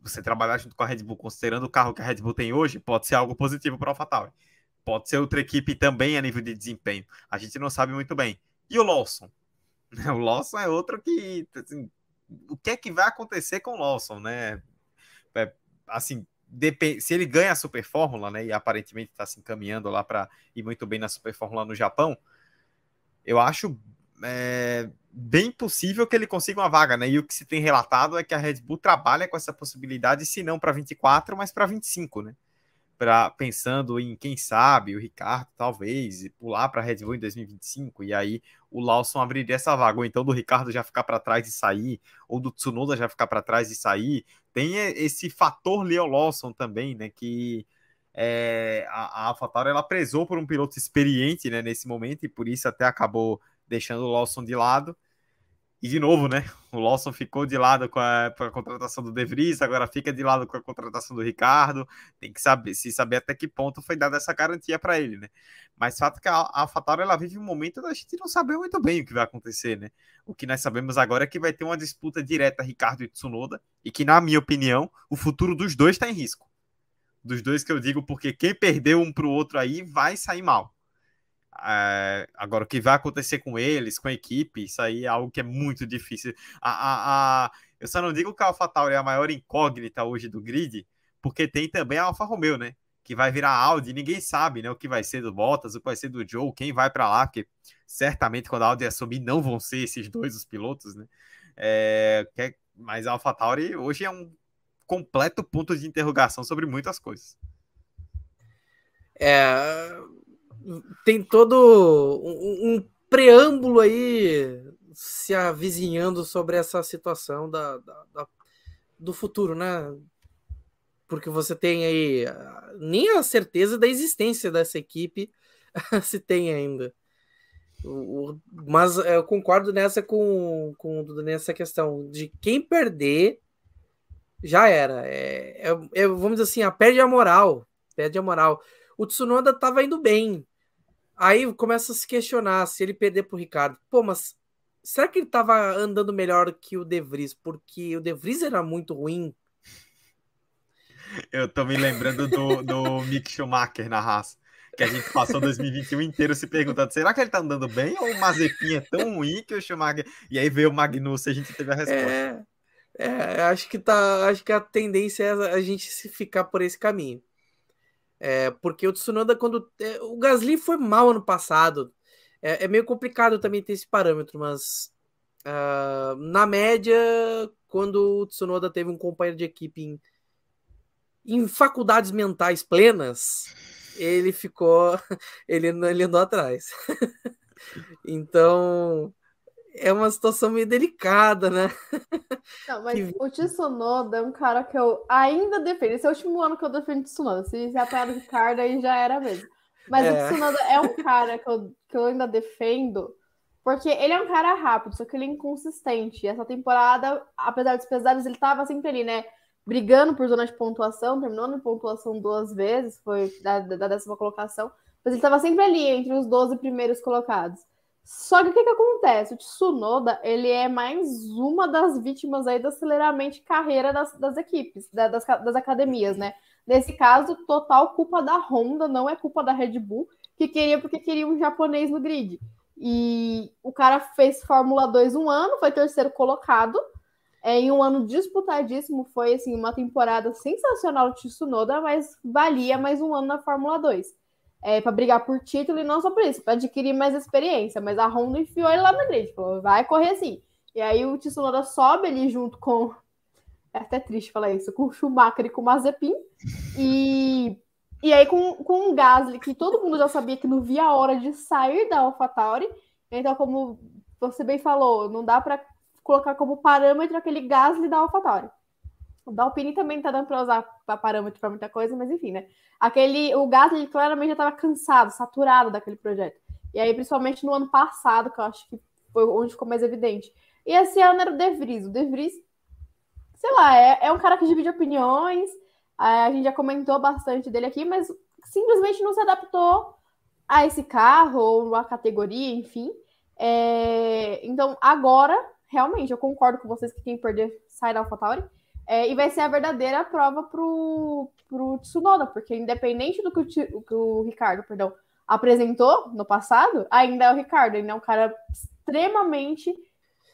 você trabalhar junto com a Red Bull, considerando o carro que a Red Bull tem hoje, pode ser algo positivo para a AlphaTauri. Pode ser outra equipe também a nível de desempenho. A gente não sabe muito bem. E o Lawson? O Lawson é outro que. Assim, o que é que vai acontecer com o Lawson, né? É, assim, se ele ganha a Super Fórmula, né? E aparentemente está se encaminhando lá para ir muito bem na Super Fórmula no Japão, eu acho é, bem possível que ele consiga uma vaga, né? E o que se tem relatado é que a Red Bull trabalha com essa possibilidade, se não para 24, mas para 25, né? Para pensando em quem sabe o Ricardo talvez pular para a Red Bull em 2025 e aí o Lawson abriria essa vaga ou então do Ricardo já ficar para trás e sair ou do Tsunoda já ficar para trás e sair. Tem esse fator Leo Lawson também né que é, a, a AlphaTauri ela prezou por um piloto experiente né, nesse momento e por isso até acabou deixando o Lawson de lado e de novo, né? O Lawson ficou de lado com a, com a, contratação do De Vries, agora fica de lado com a contratação do Ricardo. Tem que saber, se saber até que ponto foi dada essa garantia para ele, né? Mas fato é que a, a AlphaTauri ela vive um momento da gente não saber muito bem o que vai acontecer, né? O que nós sabemos agora é que vai ter uma disputa direta Ricardo e Tsunoda e que, na minha opinião, o futuro dos dois está em risco. Dos dois que eu digo, porque quem perdeu um para o outro aí vai sair mal. É, agora, o que vai acontecer com eles, com a equipe, isso aí é algo que é muito difícil. A, a, a... Eu só não digo que a AlphaTauri é a maior incógnita hoje do grid, porque tem também a Alfa Romeo, né? Que vai virar Audi, ninguém sabe né, o que vai ser do Bottas, o que vai ser do Joe, quem vai para lá, porque certamente quando a Audi assumir não vão ser esses dois os pilotos, né? É, mas a AlphaTauri hoje é um completo ponto de interrogação sobre muitas coisas. É, tem todo um, um, preâmbulo aí se avizinhando sobre essa situação da, da, da, do futuro, né? Porque você tem aí nem a certeza da existência dessa equipe se tem ainda. O, mas eu concordo nessa com, com nessa questão de quem perder já era. É, é, é, vamos dizer assim, a perde a moral. Perde a moral. O Tsunoda estava indo bem. Aí começa a se questionar se ele perder pro Ricardo. Pô, mas será que ele estava andando melhor que o De Vries? Porque o De Vries era muito ruim. Eu tô me lembrando do, do Mick Schumacher na raça que a gente passou 2021 inteiro se perguntando: será que ele tá andando bem ou o Mazepin é tão ruim que o Schumacher. E aí veio o Magnussen e a gente teve a resposta. É, é, acho que tá. Acho que a tendência é a gente se ficar por esse caminho. É, porque o Tsunoda, quando. É, o Gasly foi mal ano passado. É, é, meio complicado também ter esse parâmetro, mas. Uh, na média, quando o Tsunoda teve um companheiro de equipe em, em faculdades mentais plenas, ele ficou, ele, ele andou atrás. então, é uma situação meio delicada, né? Não, mas que... o Tsunoda é um cara que eu ainda defendo. Esse é o último ano que eu defendo o Tsunoda. Se já apanhar do Ricardo, aí já era mesmo. Mas é. o Tsunoda é um cara que eu, que eu ainda defendo, porque ele é um cara rápido, só que ele é inconsistente. E essa temporada, apesar dos pesares, ele tava sempre ali, né? brigando por zona de pontuação, terminou em pontuação duas vezes, foi da, da décima colocação, mas ele estava sempre ali entre os 12 primeiros colocados. Só que o que, que acontece? O Tsunoda, ele é mais uma das vítimas aí do aceleramento de carreira das, das equipes, da, das, das academias, né? Nesse caso, total culpa da Honda, não é culpa da Red Bull, que queria porque queria um japonês no grid. E o cara fez Fórmula 2 um ano, foi terceiro colocado, é, em um ano disputadíssimo, foi assim, uma temporada sensacional de Tsunoda, mas valia mais um ano na Fórmula 2. É, para brigar por título e não só por isso, para adquirir mais experiência. Mas a Honda enfiou ele lá no grid, falou, vai correr assim. E aí o Tsunoda sobe ali junto com. É até triste falar isso, com o Schumacher e com o Mazepin. E, e aí com, com o Gasly, que todo mundo já sabia que não via a hora de sair da AlphaTauri. Então, como você bem falou, não dá para colocar como parâmetro aquele Gasly da AlphaTauri. O da Alpine também tá dando para usar para parâmetro para muita coisa, mas enfim, né? Aquele, o Gasly claramente já estava cansado, saturado daquele projeto. E aí, principalmente no ano passado, que eu acho que foi onde ficou mais evidente. E esse ano era o De Vries. O De Vries, sei lá, é, é um cara que divide opiniões. A gente já comentou bastante dele aqui, mas simplesmente não se adaptou a esse carro ou a categoria, enfim. É, então, agora realmente, eu concordo com vocês que quem perder sai da AlphaTauri. É, e vai ser a verdadeira prova pro, pro Tsunoda, porque independente do que o, que o Ricardo perdão, apresentou no passado, ainda é o Ricardo. Ele é um cara extremamente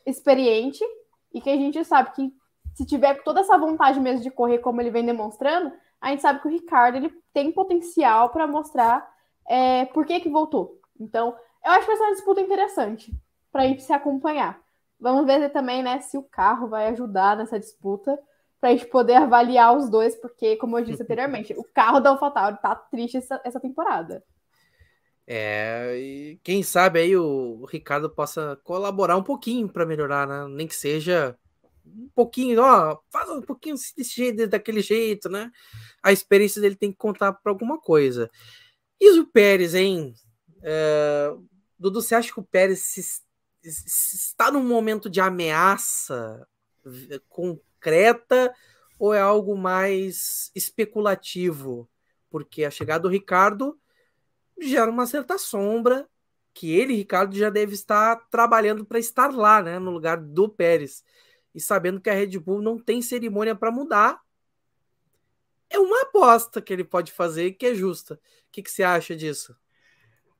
experiente e que a gente sabe que se tiver toda essa vontade mesmo de correr como ele vem demonstrando, a gente sabe que o Ricardo ele tem potencial para mostrar é, por que, que voltou. Então, eu acho que vai ser uma disputa interessante para a gente se acompanhar. Vamos ver também, né, se o carro vai ajudar nessa disputa para a gente poder avaliar os dois, porque, como eu disse anteriormente, o carro da AlphaTauri tá triste essa, essa temporada. É, e quem sabe aí o Ricardo possa colaborar um pouquinho para melhorar, né? Nem que seja um pouquinho, ó, faz um pouquinho desse jeito, daquele jeito, né? A experiência dele tem que contar para alguma coisa. E o Pérez, hein? É, Dudu, você acha que o Pérez se está num momento de ameaça concreta ou é algo mais especulativo? Porque a chegada do Ricardo gera uma certa sombra que ele, Ricardo, já deve estar trabalhando para estar lá, né, no lugar do Pérez. E sabendo que a Red Bull não tem cerimônia para mudar. é uma aposta que ele pode fazer que é justa. O que, que você acha disso?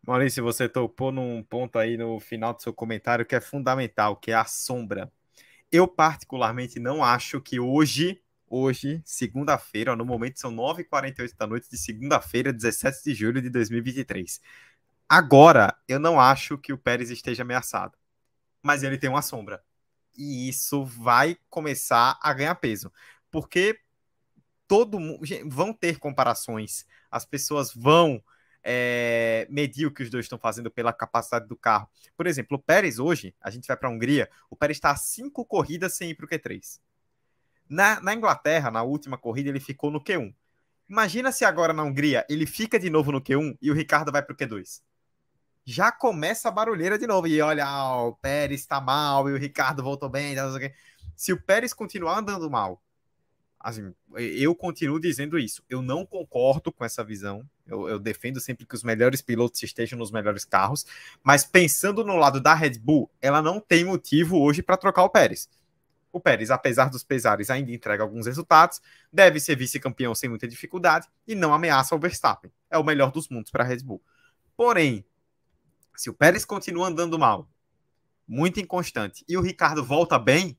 Maurício, você tocou num ponto aí no final do seu comentário que é fundamental, que é a sombra. Eu, particularmente, não acho que hoje, hoje, segunda-feira, no momento são 9h48 da noite de segunda-feira, 17 de julho de 2023. Agora, eu não acho que o Pérez esteja ameaçado. Mas ele tem uma sombra. E isso vai começar a ganhar peso. Porque todo mundo. Vão ter comparações. As pessoas vão é, medir o que os dois estão fazendo pela capacidade do carro. Por exemplo, o Pérez hoje, a gente vai para a Hungria, o Pérez está a cinco corridas sem ir para o Q3. Na, na Inglaterra, na última corrida, ele ficou no Q1. Imagina se agora na Hungria ele fica de novo no Q1 e o Ricardo vai para o Q2. Já começa a barulheira de novo. E olha, ah, o Pérez está mal e o Ricardo voltou bem. Se o Pérez continuar andando mal assim, eu continuo dizendo isso. Eu não concordo com essa visão. Eu, eu, defendo sempre que os melhores pilotos estejam nos melhores carros. Mas pensando no lado da Red Bull, ela não tem motivo hoje para trocar o Pérez. O Pérez, apesar dos pesares, ainda entrega alguns resultados, deve ser vice-campeão sem muita dificuldade e não ameaça o Verstappen. É o melhor dos mundos para a Red Bull. Porém, se o Pérez continua andando mal, muito inconstante, e o Ricardo volta bem,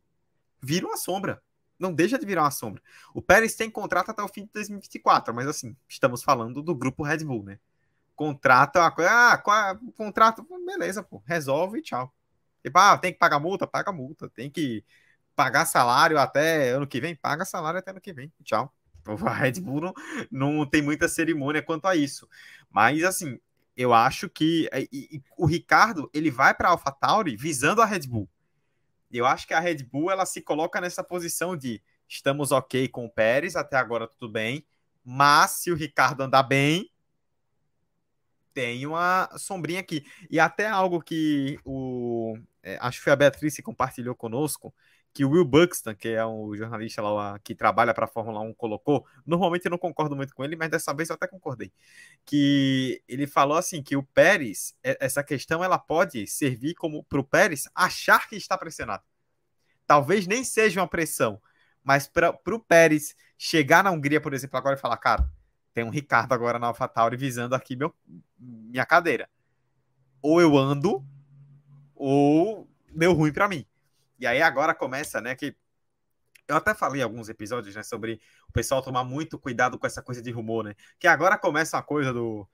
vira uma sombra não deixa de virar uma sombra. O Pérez tem contrato até o fim de 2024, mas assim, estamos falando do grupo Red Bull, né? Contrato é uma coisa, ah, contrato, beleza, pô, resolve e tchau. Tipo, ah, tem que pagar multa? Paga multa. Tem que pagar salário até ano que vem? Paga salário até ano que vem. Tchau. A Red Bull não, não tem muita cerimônia quanto a isso. Mas, assim, eu acho que e, e, o Ricardo ele vai para a AlphaTauri visando a Red Bull. Eu acho que a Red Bull ela se coloca nessa posição de estamos ok com o Pérez, até agora tudo bem, mas se o Ricardo andar bem, tem uma sombrinha aqui. E até algo que o. É, acho que foi a Beatriz que compartilhou conosco, que o Will Buxton, que é um jornalista lá que trabalha para a Fórmula 1, colocou. Normalmente eu não concordo muito com ele, mas dessa vez eu até concordei. Que ele falou assim que o Pérez, essa questão ela pode servir como para o Pérez achar que está pressionado. Talvez nem seja uma pressão, mas para o Pérez chegar na Hungria, por exemplo, agora e falar, cara, tem um Ricardo agora na AlphaTauri visando aqui meu, minha cadeira. Ou eu ando, ou deu ruim para mim. E aí agora começa, né, que eu até falei alguns episódios, né, sobre o pessoal tomar muito cuidado com essa coisa de rumor, né? Que agora começa a coisa do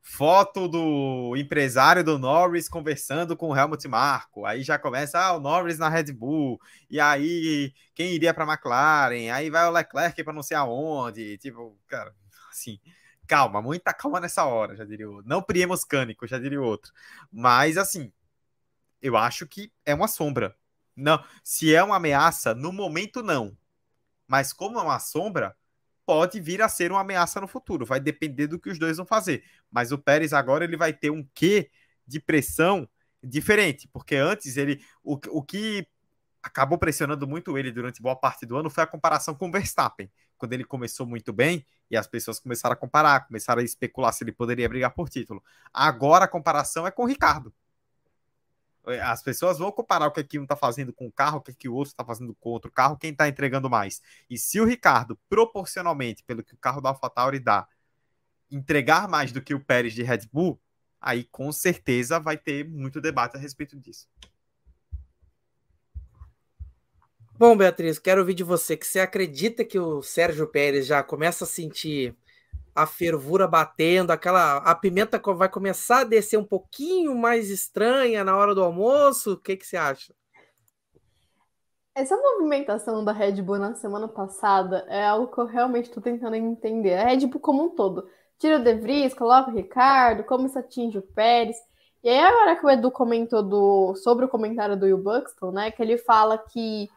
foto do empresário do Norris conversando com o Helmut Marko. Aí já começa ah, o Norris na Red Bull. E aí quem iria para McLaren? Aí vai o Leclerc para não sei aonde. Tipo, cara, assim, calma, muita calma nessa hora, já diria outro. Não priemos cânico, já diria outro. Mas assim, eu acho que é uma sombra. Não, se é uma ameaça, no momento não. Mas como é uma sombra, pode vir a ser uma ameaça no futuro. Vai depender do que os dois vão fazer. Mas o Pérez agora ele vai ter um quê de pressão diferente, porque antes ele o, o que acabou pressionando muito ele durante boa parte do ano foi a comparação com o Verstappen, quando ele começou muito bem e as pessoas começaram a comparar, começaram a especular se ele poderia brigar por título. Agora a comparação é com o Ricardo. É, as pessoas vão comparar o que, um está fazendo com o carro, o que, que o outro está fazendo com outro carro, quem está entregando mais. E se o Ricardo, proporcionalmente, pelo que o carro da AlphaTauri dá, entregar mais do que o Pérez de Red Bull, aí com certeza vai ter muito debate a respeito disso. Bom, Beatriz, quero ouvir de você que você acredita que o Sérgio Pérez já começa a sentir a fervura batendo, aquela a pimenta vai começar a descer um pouquinho mais estranha na hora do almoço. O que que você acha? Essa movimentação da Red Bull na semana passada é algo que eu realmente estou tentando entender. A Red Bull como um todo. Tira o De Vries, coloca o Ricardo, como isso atinge o Pérez. E aí, agora que o Edu comentou do, sobre o comentário do Will Buxton, né? Que ele fala que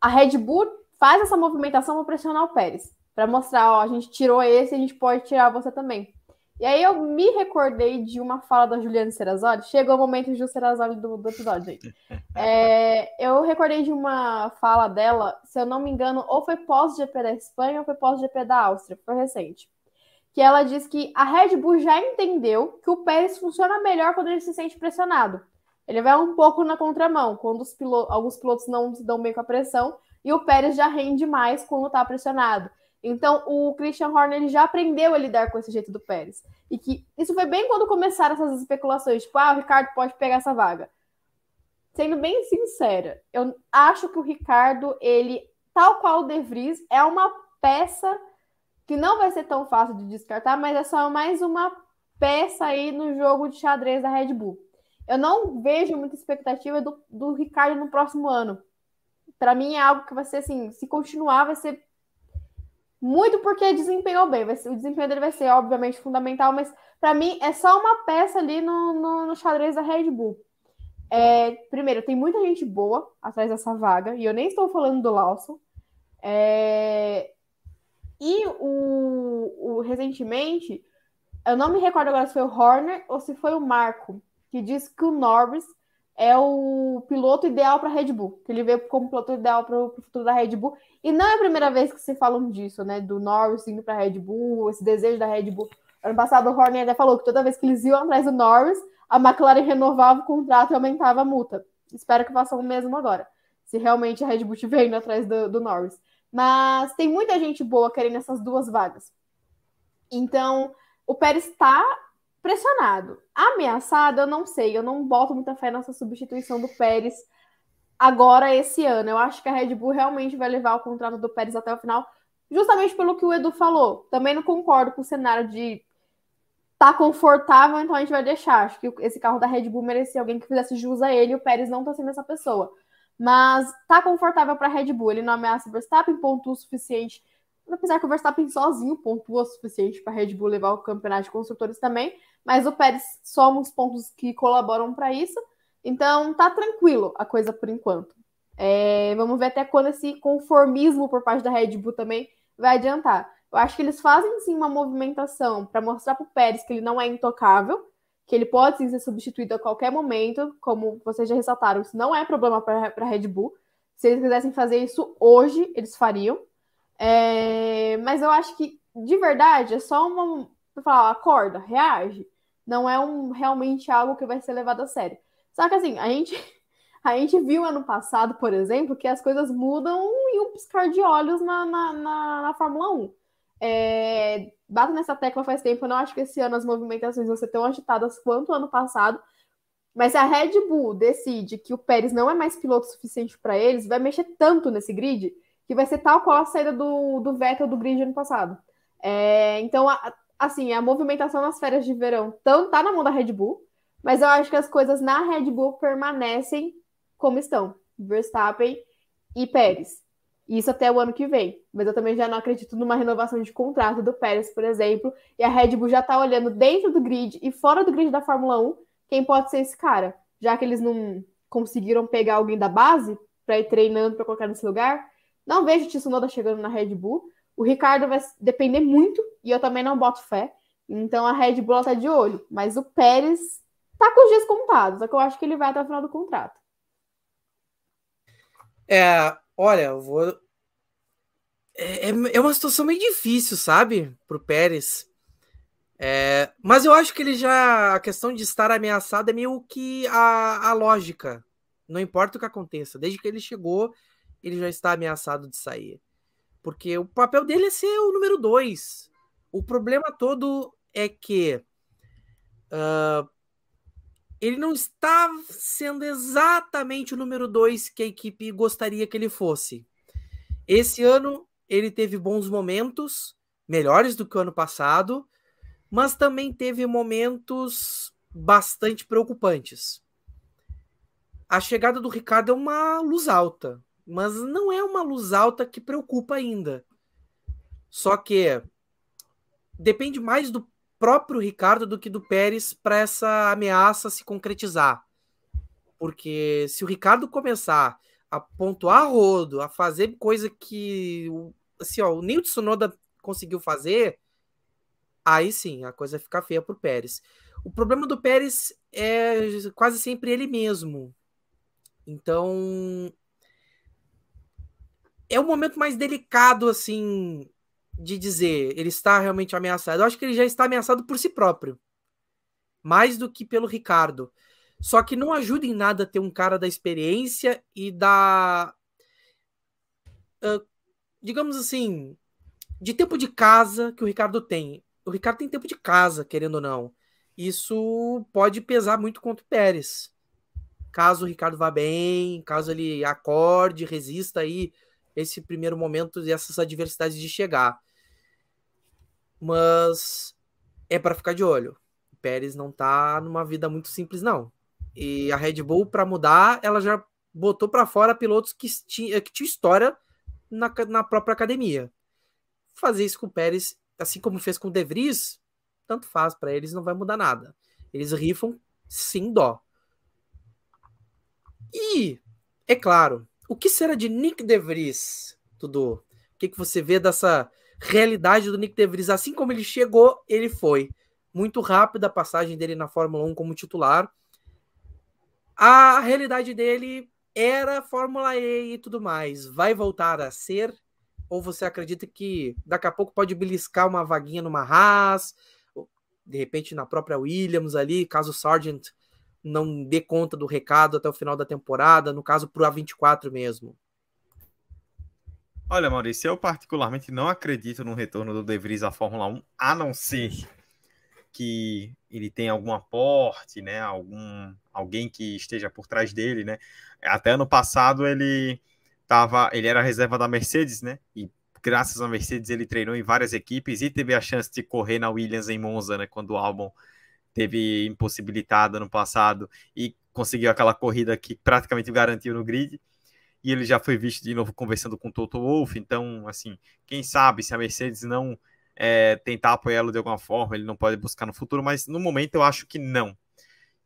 a Red Bull faz essa movimentação para pressionar o Pérez para mostrar, ó, a gente tirou esse, a gente pode tirar você também. E aí eu me recordei de uma fala da Juliana Serrazoli, chegou o momento de Serrazoli do, do episódio aí. É, eu recordei de uma fala dela, se eu não me engano, ou foi pós-GP da Espanha ou foi pós-GP da Áustria, foi recente. Que ela diz que a Red Bull já entendeu que o Pérez funciona melhor quando ele se sente pressionado. Ele vai um pouco na contramão, quando pilotos, alguns pilotos não se dão bem com a pressão, e o Pérez já rende mais quando está pressionado. Então, o Christian Horner já aprendeu a lidar com esse jeito do Pérez. E que isso foi bem quando começaram essas especulações, tipo, ah, o Ricardo pode pegar essa vaga. Sendo bem sincera, eu acho que o Ricardo, ele, tal qual o De Vries, é uma peça que não vai ser tão fácil de descartar, mas é só mais uma peça aí no jogo de xadrez da Red Bull. Eu não vejo muita expectativa do, do Ricardo no próximo ano. Para mim é algo que vai ser assim, se continuar, vai ser muito porque desempenhou bem. Ser, o desempenho dele vai ser, obviamente, fundamental, mas para mim é só uma peça ali no, no, no xadrez da Red Bull. É, primeiro, tem muita gente boa atrás dessa vaga, e eu nem estou falando do Lawson. É, e o, o, recentemente, eu não me recordo agora se foi o Horner ou se foi o Marco, que disse que o Norris é o piloto ideal para a Red Bull, que ele veio como piloto ideal para o futuro da Red Bull. E não é a primeira vez que se falam disso, né? Do Norris indo para a Red Bull, esse desejo da Red Bull. Ano passado o Horner até falou que toda vez que eles iam atrás do Norris, a McLaren renovava o contrato e aumentava a multa. Espero que façam o mesmo agora, se realmente a Red Bull estiver indo atrás do, do Norris. Mas tem muita gente boa querendo essas duas vagas. Então, o Pérez está pressionado. Ameaçado, eu não sei. Eu não boto muita fé nessa substituição do Pérez agora, esse ano. Eu acho que a Red Bull realmente vai levar o contrato do Pérez até o final, justamente pelo que o Edu falou. Também não concordo com o cenário de tá confortável, então a gente vai deixar. Acho que esse carro da Red Bull merecia alguém que fizesse jus a ele, e o Pérez não tá sendo essa pessoa. Mas tá confortável para a Red Bull. Ele não ameaça o Verstappen, pontua o suficiente apesar que o Verstappen sozinho pontua o suficiente para a Red Bull levar o campeonato de construtores também, mas o Pérez soma os pontos que colaboram para isso, então tá tranquilo a coisa por enquanto. É, vamos ver até quando esse conformismo por parte da Red Bull também vai adiantar. Eu acho que eles fazem sim uma movimentação para mostrar para o Pérez que ele não é intocável, que ele pode sim ser substituído a qualquer momento, como vocês já ressaltaram, isso não é problema para a Red Bull. Se eles quisessem fazer isso hoje, eles fariam. É, mas eu acho que, de verdade, é só uma. falar, acorda, reage. Não é um, realmente algo que vai ser levado a sério. Só que assim, a gente, a gente viu ano passado, por exemplo, que as coisas mudam em um piscar de olhos na, na, na, na Fórmula 1. É, bato nessa tecla faz tempo, eu não acho que esse ano as movimentações vão ser tão agitadas quanto ano passado. Mas se a Red Bull decide que o Pérez não é mais piloto suficiente para eles, vai mexer tanto nesse grid que vai ser tal qual a saída do, do Vettel do grid ano passado. É, então, a, assim, a movimentação nas férias de verão tão, tá na mão da Red Bull, mas eu acho que as coisas na Red Bull permanecem como estão. Verstappen e Pérez. Isso até o ano que vem. Mas eu também já não acredito numa renovação de contrato do Pérez, por exemplo. E a Red Bull já está olhando dentro do grid e fora do grid da Fórmula 1 quem pode ser esse cara. Já que eles não conseguiram pegar alguém da base para ir treinando para colocar nesse lugar, não vejo o Tsunoda chegando na Red Bull. O Ricardo vai depender muito e eu também não boto fé. Então a Red Bull tá de olho. Mas o Pérez tá com os dias contados. Só que eu acho que ele vai até o final do contrato. É, olha, eu vou. É, é, é uma situação meio difícil, sabe? Pro Pérez. É, mas eu acho que ele já. A questão de estar ameaçado é meio que a, a lógica. Não importa o que aconteça. Desde que ele chegou, ele já está ameaçado de sair. Porque o papel dele é ser o número dois. O problema todo é que uh, ele não está sendo exatamente o número dois que a equipe gostaria que ele fosse. Esse ano ele teve bons momentos, melhores do que o ano passado, mas também teve momentos bastante preocupantes. A chegada do Ricardo é uma luz alta mas não é uma luz alta que preocupa ainda. Só que depende mais do próprio Ricardo do que do Pérez para essa ameaça se concretizar. Porque se o Ricardo começar a pontuar rodo, a fazer coisa que assim, ó, o Tsunoda conseguiu fazer, aí sim a coisa fica feia para o Pérez. O problema do Pérez é quase sempre ele mesmo. Então, é o momento mais delicado, assim, de dizer ele está realmente ameaçado. Eu acho que ele já está ameaçado por si próprio, mais do que pelo Ricardo. Só que não ajuda em nada ter um cara da experiência e da. Uh, digamos assim, de tempo de casa que o Ricardo tem. O Ricardo tem tempo de casa, querendo ou não. Isso pode pesar muito contra o Pérez. Caso o Ricardo vá bem, caso ele acorde, resista aí esse primeiro momento e essas adversidades de chegar. Mas é para ficar de olho. O Pérez não tá numa vida muito simples, não. E a Red Bull, para mudar, ela já botou para fora pilotos que, tinha, que tinham história na, na própria academia. Fazer isso com o Pérez, assim como fez com o De Vries, tanto faz para eles, não vai mudar nada. Eles rifam sem dó. E, é claro, o que será de Nick De Vries, Tudo? O que, que você vê dessa realidade do Nick De Vries? Assim como ele chegou, ele foi. Muito rápida a passagem dele na Fórmula 1 como titular. A realidade dele era Fórmula E e tudo mais. Vai voltar a ser? Ou você acredita que daqui a pouco pode beliscar uma vaguinha numa Haas, de repente na própria Williams ali, caso o Sargent não dê conta do recado até o final da temporada, no caso para o A24 mesmo? Olha, Maurício, eu particularmente não acredito no retorno do De Vries à Fórmula 1, a não ser que ele tenha algum aporte, né? Algum alguém que esteja por trás dele, né? Até ano passado ele tava, ele era reserva da Mercedes, né? E graças à Mercedes ele treinou em várias equipes e teve a chance de correr na Williams em Monza, né? Quando o álbum teve impossibilitado ano passado e conseguiu aquela corrida que praticamente garantiu no grid. E ele já foi visto de novo conversando com o Toto Wolff. Então, assim, quem sabe se a Mercedes não é, tentar apoiá-lo de alguma forma, ele não pode buscar no futuro, mas no momento eu acho que não.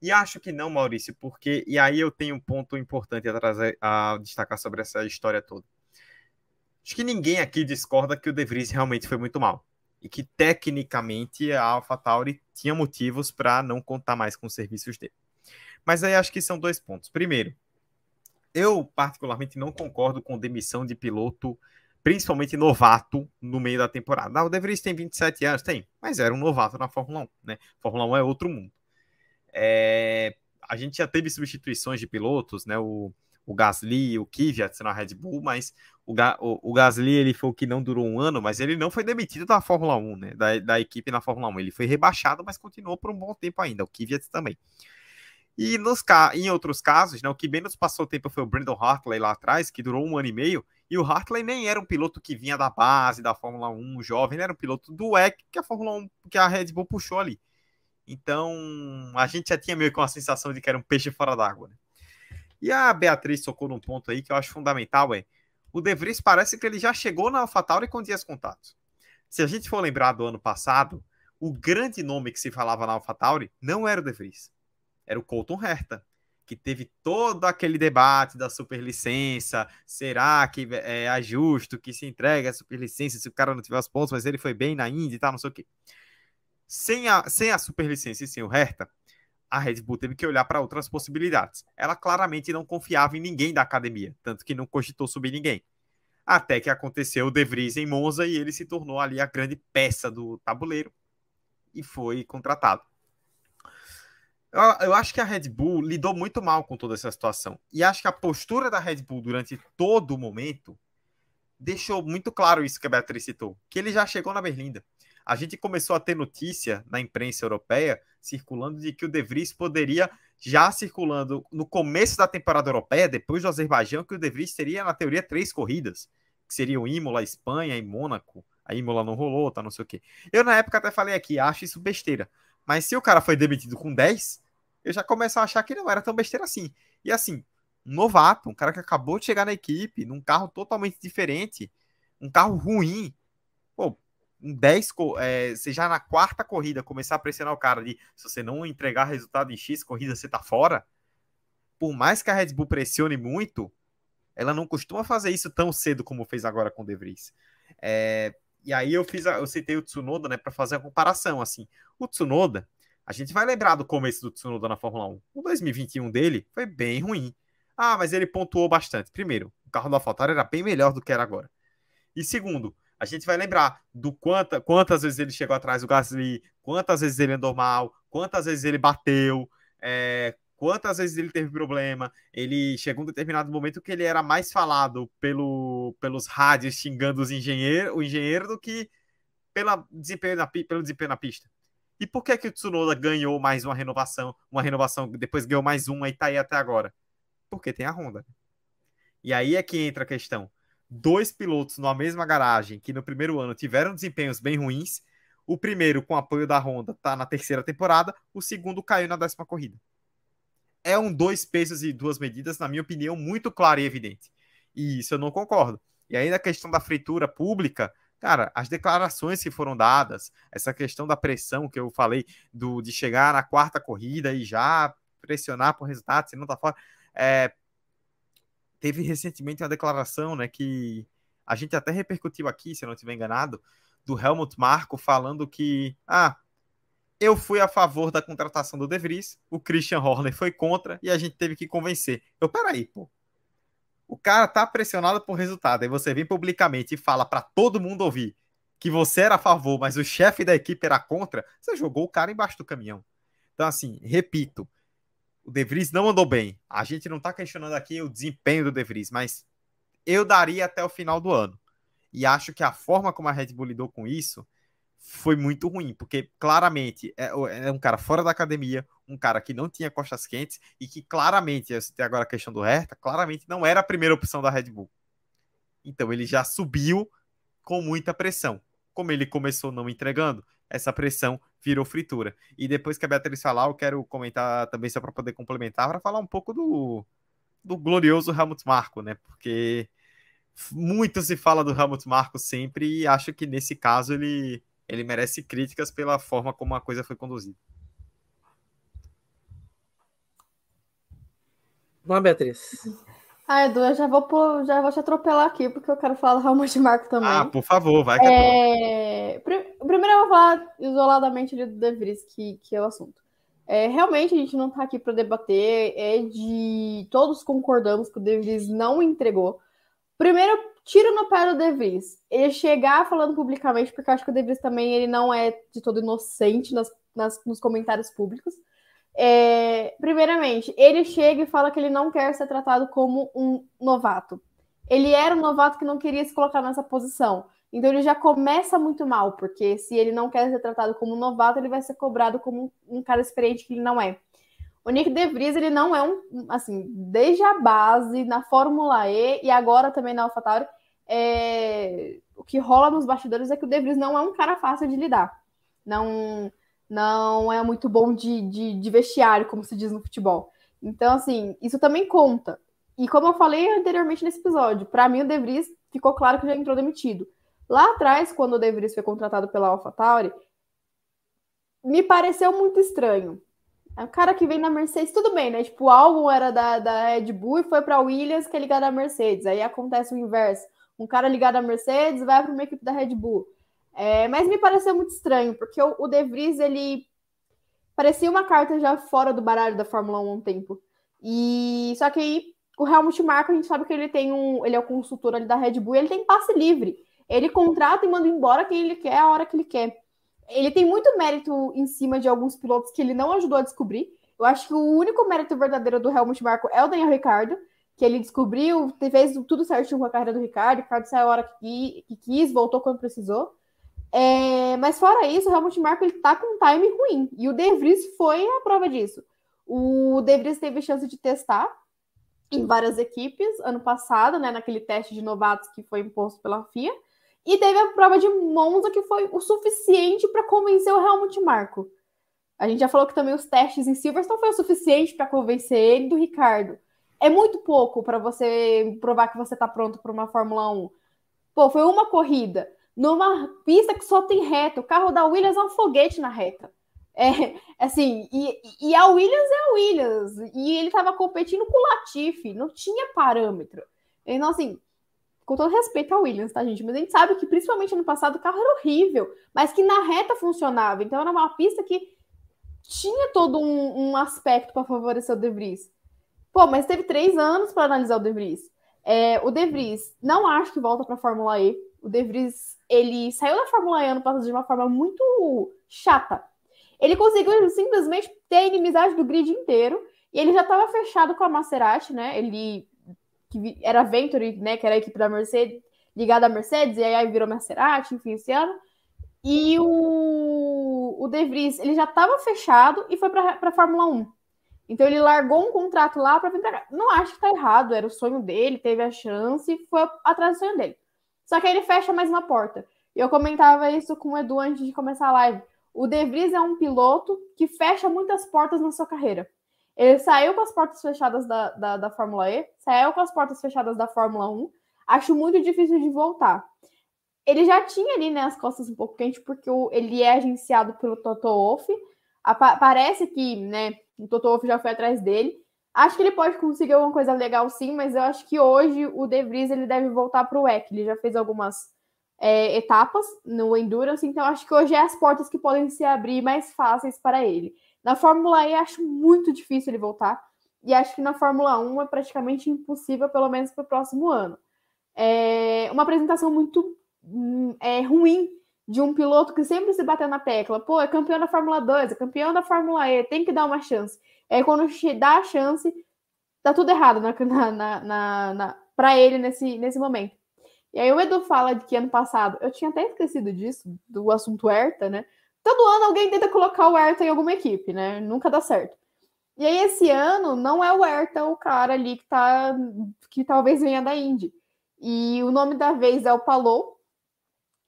E acho que não, Maurício, porque. E aí eu tenho um ponto importante a, trazer, a destacar sobre essa história toda. Acho que ninguém aqui discorda que o De Vries realmente foi muito mal e que tecnicamente a AlphaTauri tinha motivos para não contar mais com os serviços dele. Mas aí acho que são dois pontos. Primeiro, eu particularmente não concordo com demissão de piloto, principalmente novato, no meio da temporada. Ah, o De Vries tem 27 anos, tem, mas era um novato na Fórmula 1, né? Fórmula 1 é outro mundo. É, a gente já teve substituições de pilotos, né? O o Gasly, o Kvyat na Red Bull, mas o, o, o, Gasly ele foi o que não durou um ano, mas ele não foi demitido da Fórmula 1, né? Da, da equipe na Fórmula 1. Ele foi rebaixado, mas continuou por um bom tempo ainda. O Kvyat também. E nos, em outros casos, né, o que menos passou tempo foi o Brandon Hartley lá atrás, que durou um ano e meio, e o Hartley nem era um piloto que vinha da base da Fórmula 1, jovem, ele era um piloto do WEC que a Fórmula 1, que a Red Bull puxou ali. Então, a gente já tinha meio que uma sensação de que era um peixe fora d'água. Né? E a Beatriz tocou num ponto aí que eu acho fundamental, é o De Vries parece que ele já chegou na AlphaTauri com dias contatos. Se a gente for lembrar do ano passado, o grande nome que se falava na AlphaTauri não era o De Vries, era o Colton Herta, que teve todo aquele debate da superlicença, será que é, é justo que se entregue a superlicença se o cara não tiver os pontos, mas ele foi bem na Indy e tal, não sei o quê. Sem a, sem a superlicença e sem o Herta, a Red Bull teve que olhar para outras possibilidades. Ela claramente não confiava em ninguém da academia, tanto que não cogitou subir ninguém. Até que aconteceu o De Vries em Monza e ele se tornou ali a grande peça do tabuleiro e foi contratado. Eu, eu acho que a Red Bull lidou muito mal com toda essa situação. E acho que a postura da Red Bull durante todo o momento deixou muito claro isso que a Beatriz citou, que ele já chegou na Berlinda a gente começou a ter notícia na imprensa europeia circulando de que o De Vries poderia, já circulando no começo da temporada europeia, depois do Azerbaijão, que o De Vries teria, na teoria, três corridas, que seriam Imola, Espanha e Mônaco. A Imola não rolou, tá, não sei o quê. Eu, na época, até falei aqui, acho isso besteira. Mas se o cara foi demitido com 10, eu já começo a achar que não era tão besteira assim. E assim, um novato, um cara que acabou de chegar na equipe, num carro totalmente diferente, um carro ruim. Em 10, é, você já na quarta corrida começar a pressionar o cara de se você não entregar resultado em X corrida, você tá fora. Por mais que a Red Bull pressione muito, ela não costuma fazer isso tão cedo como fez agora com o De Vries. É, e aí eu fiz, a, eu citei o Tsunoda, né, para fazer a comparação assim. O Tsunoda, a gente vai lembrar do começo do Tsunoda na Fórmula 1. O 2021 dele foi bem ruim. Ah, mas ele pontuou bastante. Primeiro, o carro da AlphaTauri era bem melhor do que era agora. E segundo, a gente vai lembrar do quanta, quantas vezes ele chegou atrás do Gasly, quantas vezes ele andou mal, quantas vezes ele bateu, é, quantas vezes ele teve problema. Ele chegou um determinado momento que ele era mais falado pelo, pelos rádios xingando os engenheiro, o engenheiro do que pela desempenho na, pelo desempenho na pista. E por que, que o Tsunoda ganhou mais uma renovação, uma renovação, depois ganhou mais uma e tá aí até agora? Porque tem a Honda. E aí é que entra a questão. Dois pilotos numa mesma garagem que no primeiro ano tiveram desempenhos bem ruins. O primeiro, com apoio da Honda, tá na terceira temporada. O segundo caiu na décima corrida. É um dois pesos e duas medidas, na minha opinião, muito claro e evidente. E isso eu não concordo. E aí, na questão da fritura pública, Cara, as declarações que foram dadas, essa questão da pressão que eu falei, do, de chegar na quarta corrida e já pressionar por resultado, se não tá fora. É, teve recentemente uma declaração, né, que a gente até repercutiu aqui, se eu não estiver enganado, do Helmut Marko falando que, ah, eu fui a favor da contratação do De Vries, o Christian Horner foi contra e a gente teve que convencer. Eu, peraí, pô, o cara tá pressionado por resultado, aí você vem publicamente e fala para todo mundo ouvir que você era a favor, mas o chefe da equipe era contra, você jogou o cara embaixo do caminhão. Então, assim, repito, o De Vries não andou bem. A gente não tá questionando aqui o desempenho do De Vries, mas eu daria até o final do ano. E acho que a forma como a Red Bull lidou com isso foi muito ruim, porque claramente é, é, um cara fora da academia, um cara que não tinha costas quentes e que claramente, você tem agora a questão do Hertha, claramente não era a primeira opção da Red Bull. Então ele já subiu com muita pressão. Como ele começou não entregando, essa pressão virou fritura. E depois que a Beatriz falar, eu quero comentar também só para poder complementar, para falar um pouco do, do glorioso Helmut Marko, né? Porque muito se fala do Helmut Marko sempre e acho que nesse caso ele ele merece críticas pela forma como a coisa foi conduzida. Vamos, Beatriz. Ah, Edu, eu já vou, já vou te atropelar aqui, porque eu quero falar realmente de Marco também. Ah, por favor, vai. Que é... é primeiro eu vou falar isoladamente do De Vries, que, que é o assunto. É, realmente a gente não está aqui para debater, é de. Todos concordamos que o De Vries não entregou. Primeiro, tiro no pé do De Vries. Ele chegar falando publicamente, porque eu acho que o De Vries também ele não é de todo inocente nas, nas, nos comentários públicos. É, primeiramente, ele chega e fala que ele não quer ser tratado como um novato. Ele era um novato que não queria se colocar nessa posição. Então ele já começa muito mal, porque se ele não quer ser tratado como um novato, ele vai ser cobrado como um cara experiente que ele não é. O Nick De Vries, ele não é um, assim, desde a base, na Fórmula E e agora também na AlphaTauri, é, o que rola nos bastidores é que o De Vries não é um cara fácil de lidar. Não, não é muito bom de, de, de vestiário, como se diz no futebol. Então, assim, isso também conta. E como eu falei anteriormente nesse episódio, para mim o De Vries ficou claro que já entrou demitido. Lá atrás, quando o De Vries foi contratado pela AlphaTauri, me pareceu muito estranho. É um cara que vem na Mercedes, tudo bem, né? Tipo, o álbum era da, da Red Bull e foi para Williams, que é ligado à Mercedes. Aí acontece o inverso. Um cara ligado à Mercedes vai para uma equipe da Red Bull. É, mas me pareceu muito estranho, porque o, o De Vries, ele parecia uma carta já fora do baralho da Fórmula 1 há um tempo. E só que aí o Helmut Marko, a gente sabe que ele tem um, ele é o consultor ali da Red Bull, ele tem passe livre. Ele contrata e manda embora quem ele quer a hora que ele quer ele tem muito mérito em cima de alguns pilotos que ele não ajudou a descobrir. Eu acho que o único mérito verdadeiro do Helmut Marko é o Daniel Ricardo, que ele descobriu, fez tudo certinho com a carreira do Ricardo. O Ricardo saiu a hora que, que quis, voltou quando precisou. É, mas fora isso, o Helmut Marko ele tá com um time ruim. E o De Vries foi a prova disso. O De Vries teve chance de testar em várias equipes ano passado, né, naquele teste de novatos que foi imposto pela FIA. E teve a prova de Monza, que foi o suficiente para convencer o Helmut Marko. A gente já falou que também os testes em Silverstone foi o suficiente para convencer ele do Ricardo. É muito pouco para você provar que você está pronto para uma Fórmula 1. Pô, foi uma corrida numa pista que só tem reta. O carro da Williams é um foguete na reta. É, assim, e, e a Williams é a Williams. E ele estava competindo com o Latifi, não tinha parâmetro. Então, assim, com todo respeito ao Williams, tá, gente? Mas a gente sabe que, principalmente no passado, o carro era horrível, mas que na reta funcionava. Então, era uma pista que tinha todo um, um aspecto para favorecer o De Vries. Pô, mas teve três anos para analisar o De Vries. É, o De Vries, não acho que volta para a Fórmula E. O De Vries, ele saiu da Fórmula E ano passado de uma forma muito chata. Ele conseguiu simplesmente ter a inimizade do grid inteiro E ele já estava fechado com a Maserati, né? Ele que era Venturi, né? Que era a equipe da Mercedes, ligada à Mercedes, e aí virou Maserati, enfim, esse ano. E o, o De Vries, ele já estava fechado e foi para a Fórmula 1. Então ele largou um contrato lá para vir para cá. Não acho que tá errado, era o sonho dele, teve a chance, foi atrás do sonho dele. Só que aí ele fecha mais uma porta. E eu comentava isso com o Edu antes de começar a live. O De Vries é um piloto que fecha muitas portas na sua carreira. Ele saiu com as portas fechadas da, da, da Fórmula E, saiu com as portas fechadas da Fórmula 1. Acho muito difícil de voltar. Ele já tinha ali né, as costas um pouco quentes, porque o, ele é agenciado pelo Toto Wolff. Parece que né, o Toto Wolff já foi atrás dele. Acho que ele pode conseguir alguma coisa legal sim, mas eu acho que hoje o De Vries ele deve voltar para o WEC. Ele já fez algumas é, etapas no Endurance, então acho que hoje é as portas que podem se abrir mais fáceis para ele. Na Fórmula E acho muito difícil ele voltar, e acho que na Fórmula 1 é praticamente impossível, pelo menos para o próximo ano. É uma apresentação muito hum, é, ruim de um piloto que sempre se bateu na tecla. Pô, é campeão da Fórmula 2, é campeão da Fórmula E, tem que dar uma chance. É quando dá a chance, tá tudo errado na, na, na, na para ele nesse, nesse momento. E aí o Edu fala de que ano passado, eu tinha até esquecido disso, do assunto Herta, né? Todo ano alguém tenta colocar o Herta em alguma equipe, né? Nunca dá certo. E aí esse ano não é o Herta o cara ali que tá que talvez venha da Indy. E o nome da vez é o Palou,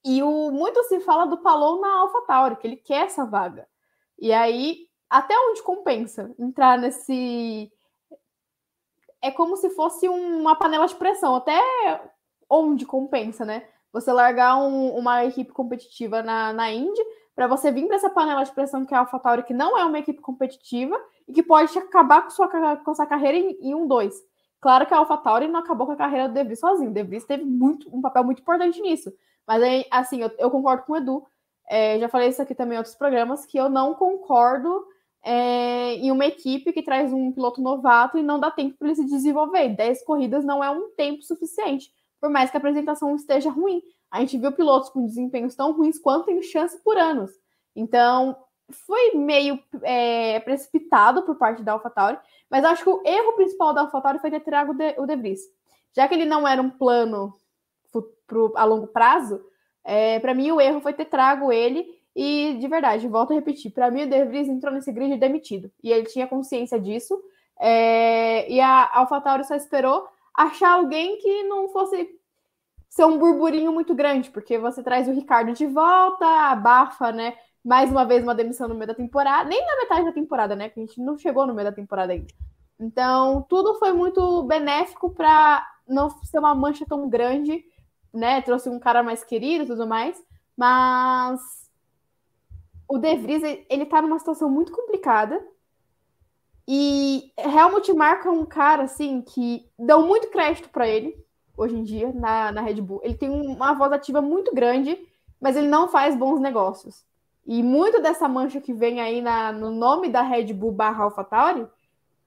e o, muito se fala do Palou na AlphaTauri, que ele quer essa vaga. E aí, até onde compensa entrar nesse. É como se fosse uma panela de pressão, até onde compensa, né? Você largar um, uma equipe competitiva na, na Indy para você vir para essa panela de pressão que é a AlphaTauri, que não é uma equipe competitiva e que pode acabar com sua, com sua carreira em, em um dois. Claro que a AlphaTauri não acabou com a carreira do De Vries sozinho. De Vries teve muito, um papel muito importante nisso. Mas aí, assim, eu, eu concordo com o Edu. É, já falei isso aqui também em outros programas, que eu não concordo é, em uma equipe que traz um piloto novato e não dá tempo para ele se desenvolver. Dez corridas não é um tempo suficiente, por mais que a apresentação esteja ruim. A gente viu pilotos com desempenhos tão ruins quanto tem chance por anos. Então, foi meio é, precipitado por parte da AlphaTauri, mas acho que o erro principal da AlphaTauri foi ter trago o De Vries. Já que ele não era um plano pro, a longo prazo, é, para mim o erro foi ter trago ele. E de verdade, volto a repetir, para mim o De Vries entrou nesse grid demitido. E ele tinha consciência disso. É, e a AlphaTauri só esperou achar alguém que não fosse ser um burburinho muito grande, porque você traz o Ricardo de volta, abafa, né? Mais uma vez uma demissão no meio da temporada, nem na metade da temporada, né? Que a gente não chegou no meio da temporada ainda. Então, tudo foi muito benéfico para não ser uma mancha tão grande né, trouxe um cara mais querido e tudo mais, mas o De Vries, ele tá numa situação muito complicada e Helmut marca um cara, assim, que dão muito crédito para ele, hoje em dia, na, na Red Bull. Ele tem uma voz ativa muito grande, mas ele não faz bons negócios. E muito dessa mancha que vem aí na, no nome da Red Bull barra AlphaTauri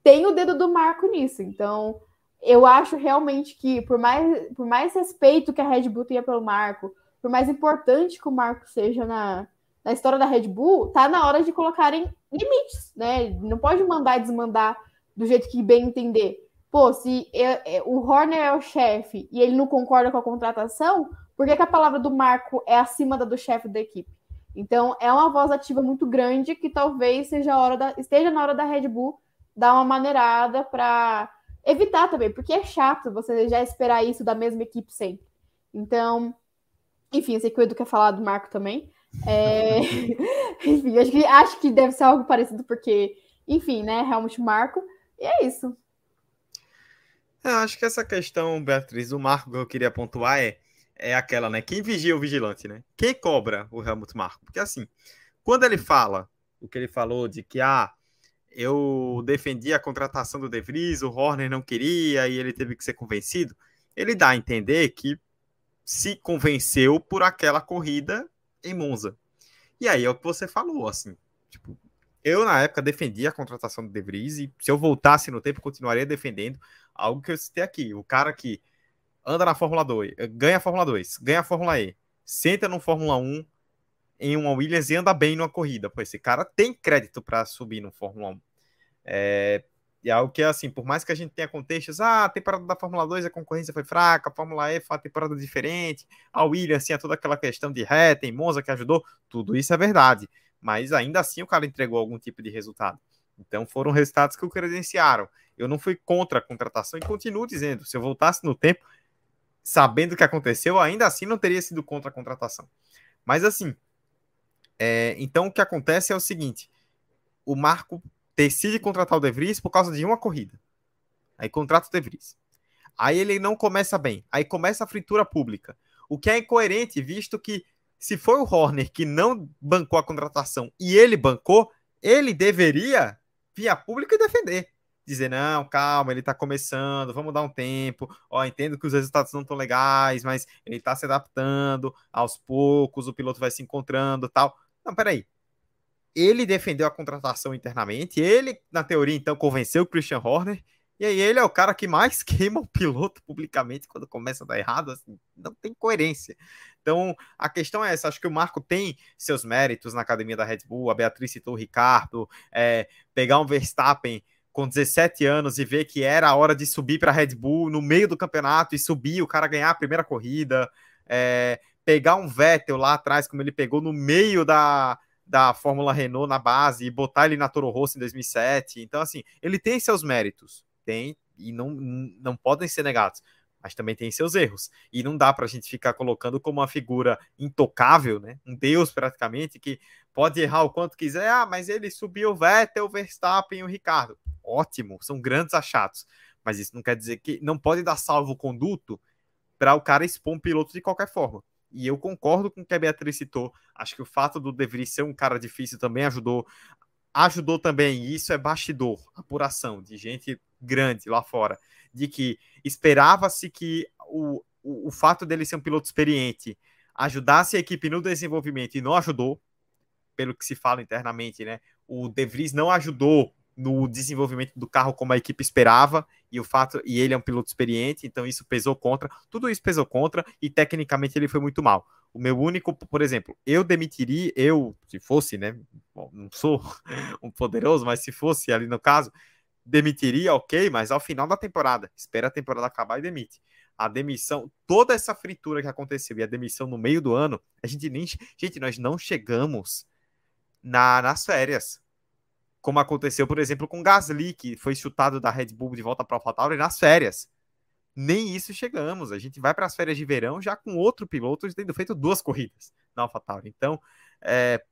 tem o dedo do Marco nisso. Então, eu acho realmente que, por mais, por mais respeito que a Red Bull tenha pelo Marco, por mais importante que o Marco seja na, na história da Red Bull, tá na hora de colocarem limites, né? Não pode mandar e desmandar do jeito que bem entender. Pô, se é, é, o Horner é o chefe e ele não concorda com a contratação, por que, que a palavra do Marco é acima da do chefe da equipe? Então, é uma voz ativa muito grande que talvez seja hora da, esteja na hora da Red Bull dar uma maneirada para evitar também, porque é chato você já esperar isso da mesma equipe sempre. Então, enfim, eu sei que o Edu quer falar do Marco também. É... enfim, acho que, acho que deve ser algo parecido, porque, enfim, né? Helmut Marco. E é isso. É, acho que essa questão, Beatriz, do Marco que eu queria pontuar é, é aquela, né? Quem vigia o vigilante, né? Quem cobra o Helmut Marco? Porque assim, quando ele fala o que ele falou de que ah, eu defendi a contratação do De Vries, o Horner não queria e ele teve que ser convencido. Ele dá a entender que se convenceu por aquela corrida em Monza. E aí é o que você falou, assim, tipo, eu na época defendia a contratação do De Vries e se eu voltasse no tempo continuaria defendendo algo que eu citei aqui, o cara que anda na Fórmula 2, ganha a Fórmula 2, ganha a Fórmula E, senta no Fórmula 1 em uma Williams e anda bem numa corrida. Pô, esse cara tem crédito para subir no Fórmula 1. É, E é algo que, assim, por mais que a gente tenha contextos, ah, a temporada da Fórmula 2 a concorrência foi fraca, a Fórmula E foi uma temporada diferente, a Williams tinha toda aquela questão de reta em Monza que ajudou, tudo isso é verdade. Mas ainda assim o cara entregou algum tipo de resultado. Então foram resultados que o credenciaram. Eu não fui contra a contratação e continuo dizendo, se eu voltasse no tempo, sabendo o que aconteceu, ainda assim não teria sido contra a contratação. Mas assim, é, então o que acontece é o seguinte: o Marco decide contratar o De Vries por causa de uma corrida. Aí contrata o De Vries. Aí ele não começa bem. Aí começa a fritura pública. O que é incoerente, visto que se foi o Horner que não bancou a contratação e ele bancou, ele deveria via pública e defender. Dizer, não, calma, ele está começando, vamos dar um tempo. Ó, entendo que os resultados não estão legais, mas ele está se adaptando aos poucos, o piloto vai se encontrando tal. Não, peraí ele defendeu a contratação internamente, ele, na teoria, então, convenceu o Christian Horner, e aí ele é o cara que mais queima o piloto publicamente quando começa a dar errado, assim, não tem coerência. Então, a questão é essa, acho que o Marco tem seus méritos na academia da Red Bull, a Beatriz citou o Ricardo, é, pegar um Verstappen com 17 anos e ver que era a hora de subir para a Red Bull no meio do campeonato e subir, o cara ganhar a primeira corrida, é, pegar um Vettel lá atrás, como ele pegou no meio da, da Fórmula Renault na base e botar ele na Toro Rosso em 2007. Então, assim, ele tem seus méritos, tem, e não, não podem ser negados, mas também tem seus erros. E não dá para a gente ficar colocando como uma figura intocável, né? Um deus praticamente, que pode errar o quanto quiser. Ah, mas ele subiu o Vettel, o Verstappen e o Ricardo. Ótimo, são grandes achados. Mas isso não quer dizer que não pode dar salvo-conduto para o cara expor um piloto de qualquer forma. E eu concordo com o que a Beatriz citou. Acho que o fato do De Vries ser um cara difícil também ajudou. Ajudou também, e isso é bastidor, apuração de gente grande lá fora, de que esperava-se que o, o, o fato dele ser um piloto experiente ajudasse a equipe no desenvolvimento e não ajudou, pelo que se fala internamente, né? O De Vries não ajudou no desenvolvimento do carro como a equipe esperava e o fato e ele é um piloto experiente, então isso pesou contra, tudo isso pesou contra e tecnicamente ele foi muito mal. O meu único, por exemplo, eu demitiria, eu, se fosse, né, bom, não sou um poderoso, mas se fosse ali no caso, demitiria, OK, mas ao final da temporada, espera a temporada acabar e demite. A demissão, toda essa fritura que aconteceu e a demissão no meio do ano, a gente nem, gente, nós não chegamos na, nas férias como aconteceu, por exemplo, com Gasly, que foi chutado da Red Bull de volta para AlphaTauri nas férias. Nem isso chegamos. A gente vai para as férias de verão já com outro piloto tendo feito duas corridas na AlphaTauri. Então, é,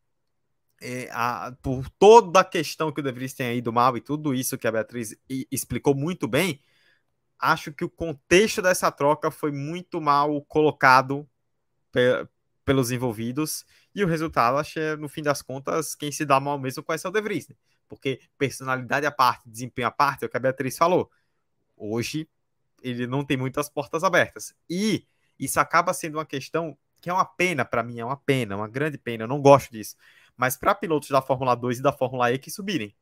é, a, por toda a questão que o De Vries tem ido mal e tudo isso que a Beatriz explicou muito bem, acho que o contexto dessa troca foi muito mal colocado pe pelos envolvidos e o resultado, acho que no fim das contas, quem se dá mal mesmo com é o De Vries. Né? Porque personalidade à parte, desempenho à parte, é o que a Beatriz falou. Hoje ele não tem muitas portas abertas. E isso acaba sendo uma questão que é uma pena para mim, é uma pena, uma grande pena, eu não gosto disso. Mas para pilotos da Fórmula 2 e da Fórmula E que subirem.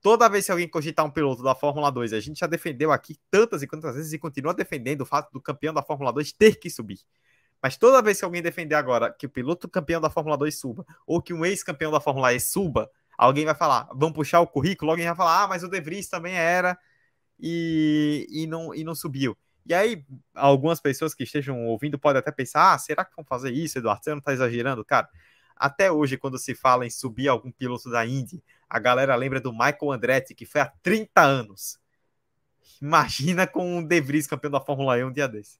Toda vez que alguém cogitar um piloto da Fórmula 2, a gente já defendeu aqui tantas e quantas vezes e continua defendendo o fato do campeão da Fórmula 2 ter que subir. Mas toda vez que alguém defender agora que o piloto campeão da Fórmula 2 suba, ou que um ex-campeão da Fórmula E suba, Alguém vai falar, vamos puxar o currículo, alguém vai falar, ah, mas o De Vries também era e, e, não, e não subiu. E aí, algumas pessoas que estejam ouvindo podem até pensar, ah, será que vão fazer isso, Eduardo? Você não está exagerando? Cara, até hoje, quando se fala em subir algum piloto da Indy, a galera lembra do Michael Andretti, que foi há 30 anos. Imagina com o De Vries campeão da Fórmula E um dia desse.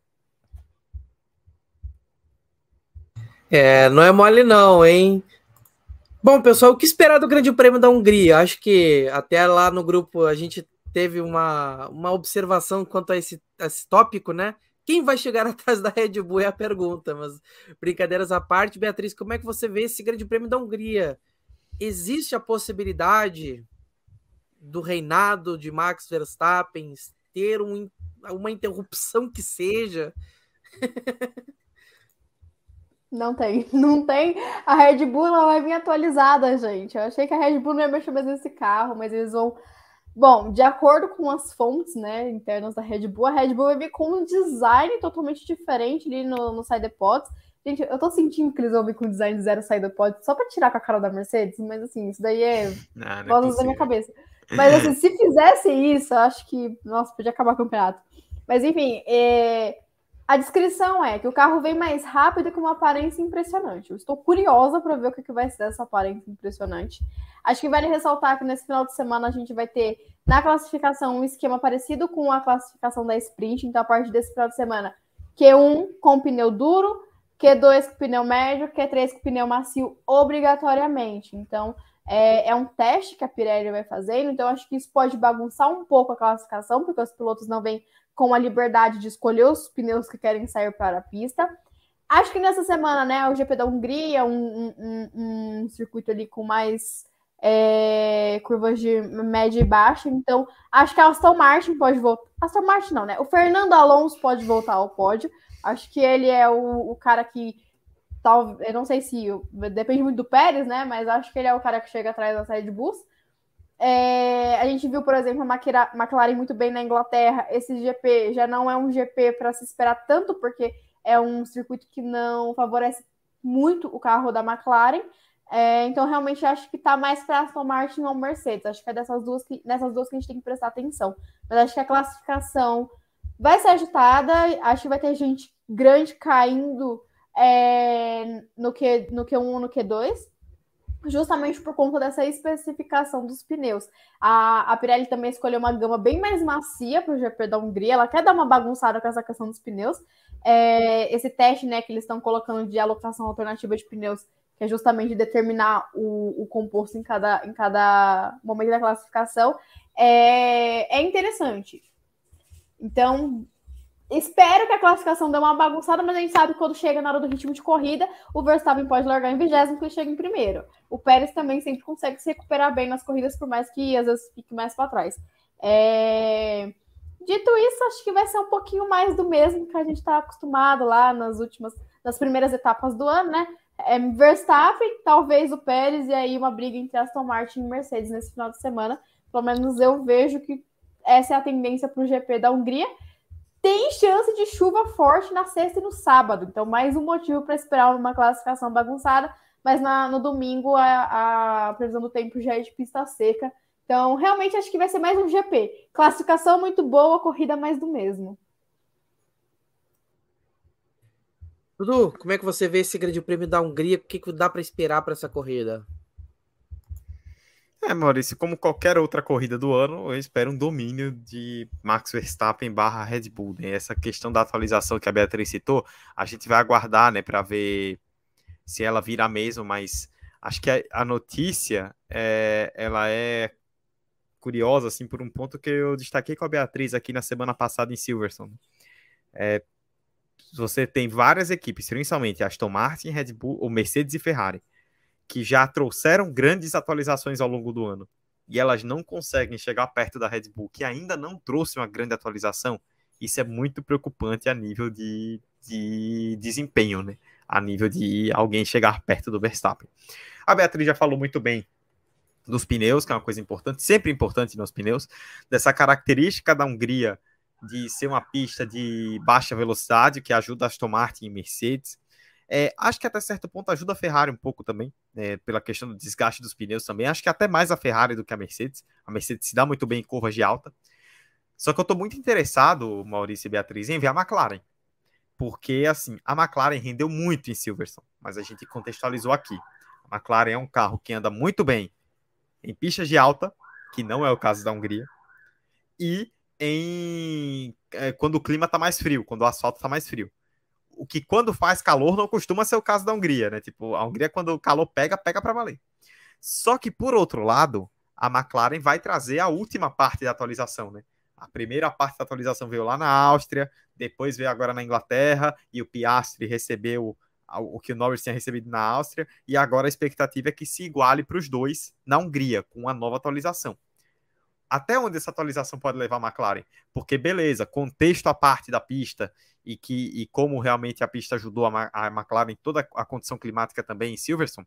É, não é mole não, hein? Bom, pessoal, o que esperar do Grande Prêmio da Hungria? Acho que até lá no grupo a gente teve uma, uma observação quanto a esse, a esse tópico, né? Quem vai chegar atrás da Red Bull é a pergunta, mas brincadeiras à parte, Beatriz, como é que você vê esse Grande Prêmio da Hungria? Existe a possibilidade do reinado de Max Verstappen ter um, uma interrupção que seja? Não tem, não tem. A Red Bull ela vai vir atualizada, gente. Eu achei que a Red Bull não ia mexer mais nesse carro, mas eles vão. Bom, de acordo com as fontes né, internas da Red Bull, a Red Bull vai vir com um design totalmente diferente ali no, no Sidepods. Gente, eu tô sentindo que eles vão vir com design zero Sidepods só pra tirar com a cara da Mercedes, mas assim, isso daí é não, não é da minha cabeça. Mas assim, se fizesse isso, eu acho que, nossa, podia acabar o campeonato. Mas enfim, é... a descrição é que o carro vem mais rápido com uma aparência impressionante. Eu estou curiosa para ver o que, vai ser essa aparência impressionante. Acho que vale ressaltar que nesse final de semana a gente vai ter na classificação um esquema parecido com a classificação da sprint. Então, a partir desse final de semana, Q1 com pneu duro, Q2 com pneu médio, Q3 com pneu macio, obrigatoriamente. Então, é, é, um teste que a Pirelli vai fazendo, então acho que isso pode bagunçar um pouco a classificação, porque os pilotos não vêm com a liberdade de escolher os pneus que querem sair para a pista. Acho que nessa semana, né, o GP da Hungria, um, um, um circuito ali com mais é, curvas de média e baixa, então acho que a Aston Martin pode voltar. Aston Martin não, né? O Fernando Alonso pode voltar ao pódio. Acho que ele é o, o cara que tal, eu não sei se depende muito do Pérez, né? Mas acho que ele é o cara que chega atrás da Red Bulls. É, a gente viu, por exemplo, a McLaren muito bem na Inglaterra. Esse GP já não é um GP para se esperar tanto, porque é um circuito que não favorece muito o carro da McLaren. É, então, realmente, acho que está mais para Aston Martin ou Mercedes. Acho que é dessas duas que, nessas duas que a gente tem que prestar atenção. Mas acho que a classificação vai ser agitada. Acho que vai ter gente grande caindo é, no, Q, no Q1 no Q2 justamente por conta dessa especificação dos pneus. A, a Pirelli também escolheu uma gama bem mais macia para o GP da Hungria, ela quer dar uma bagunçada com essa questão dos pneus. É, esse teste né, que eles estão colocando de alocação alternativa de pneus, que é justamente determinar o, o composto em cada, em cada momento da classificação, é, é interessante. Então, Espero que a classificação dê uma bagunçada, mas a gente sabe que quando chega na hora do ritmo de corrida, o Verstappen pode largar em vigésimo ele chega em primeiro. O Pérez também sempre consegue se recuperar bem nas corridas, por mais que às vezes fique mais para trás. É... Dito isso, acho que vai ser um pouquinho mais do mesmo que a gente está acostumado lá nas últimas, nas primeiras etapas do ano, né? É Verstappen, talvez o Pérez, e aí uma briga entre Aston Martin e Mercedes nesse final de semana. Pelo menos eu vejo que essa é a tendência para o GP da Hungria tem chance de chuva forte na sexta e no sábado. Então, mais um motivo para esperar uma classificação bagunçada. Mas na, no domingo a, a, previsão do tempo já é de pista seca. Então, realmente acho que vai ser mais um GP. Classificação muito boa, corrida mais do mesmo. Dudu, como é que você vê esse grande prêmio da Hungria? O que, que dá para esperar para essa corrida? É, Maurício, como qualquer outra corrida do ano, eu espero um domínio de Max Verstappen barra Red Bull. Né? Essa questão da atualização que a Beatriz citou, a gente vai aguardar, né, para ver se ela vira mesmo, mas acho que a, a notícia é, ela é curiosa, assim, por um ponto que eu destaquei com a Beatriz aqui na semana passada em Silverstone. É, você tem várias equipes, principalmente Aston Martin, Red Bull, ou Mercedes e Ferrari, que já trouxeram grandes atualizações ao longo do ano e elas não conseguem chegar perto da Red Bull, que ainda não trouxe uma grande atualização, isso é muito preocupante a nível de, de desempenho, né? A nível de alguém chegar perto do Verstappen. A Beatriz já falou muito bem dos pneus, que é uma coisa importante, sempre importante nos pneus, dessa característica da Hungria de ser uma pista de baixa velocidade, que ajuda a Aston Martin e Mercedes. É, acho que até certo ponto ajuda a Ferrari um pouco também, é, pela questão do desgaste dos pneus também. Acho que até mais a Ferrari do que a Mercedes. A Mercedes se dá muito bem em curvas de alta. Só que eu estou muito interessado, Maurício e Beatriz, em ver a McLaren. Porque, assim, a McLaren rendeu muito em Silverstone, mas a gente contextualizou aqui. A McLaren é um carro que anda muito bem em pistas de alta, que não é o caso da Hungria, e em é, quando o clima está mais frio, quando o asfalto está mais frio o que quando faz calor não costuma ser o caso da Hungria, né? Tipo, a Hungria quando o calor pega, pega para valer. Só que por outro lado, a McLaren vai trazer a última parte da atualização, né? A primeira parte da atualização veio lá na Áustria, depois veio agora na Inglaterra e o Piastri recebeu o que o Norris tinha recebido na Áustria e agora a expectativa é que se iguale para os dois na Hungria com uma nova atualização até onde essa atualização pode levar a McLaren? Porque, beleza, contexto à parte da pista e, que, e como realmente a pista ajudou a, a McLaren toda a condição climática também em Silverstone,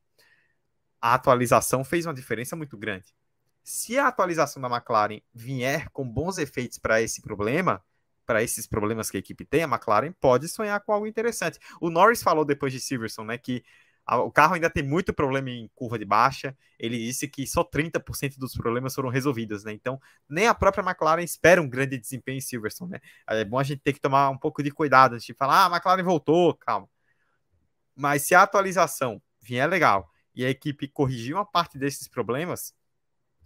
a atualização fez uma diferença muito grande. Se a atualização da McLaren vier com bons efeitos para esse problema, para esses problemas que a equipe tem, a McLaren pode sonhar com algo interessante. O Norris falou depois de Silverstone, né, que O carro ainda tem muito problema em curva de baixa. Ele disse que só 30% dos problemas foram resolvidos, né? Então, nem a própria McLaren espera um grande desempenho em Silverstone, né? É bom a gente ter que tomar um pouco de cuidado antes de falar, ah, a McLaren voltou, calma. Mas se a atualização vier legal e a equipe corrigir uma parte desses problemas,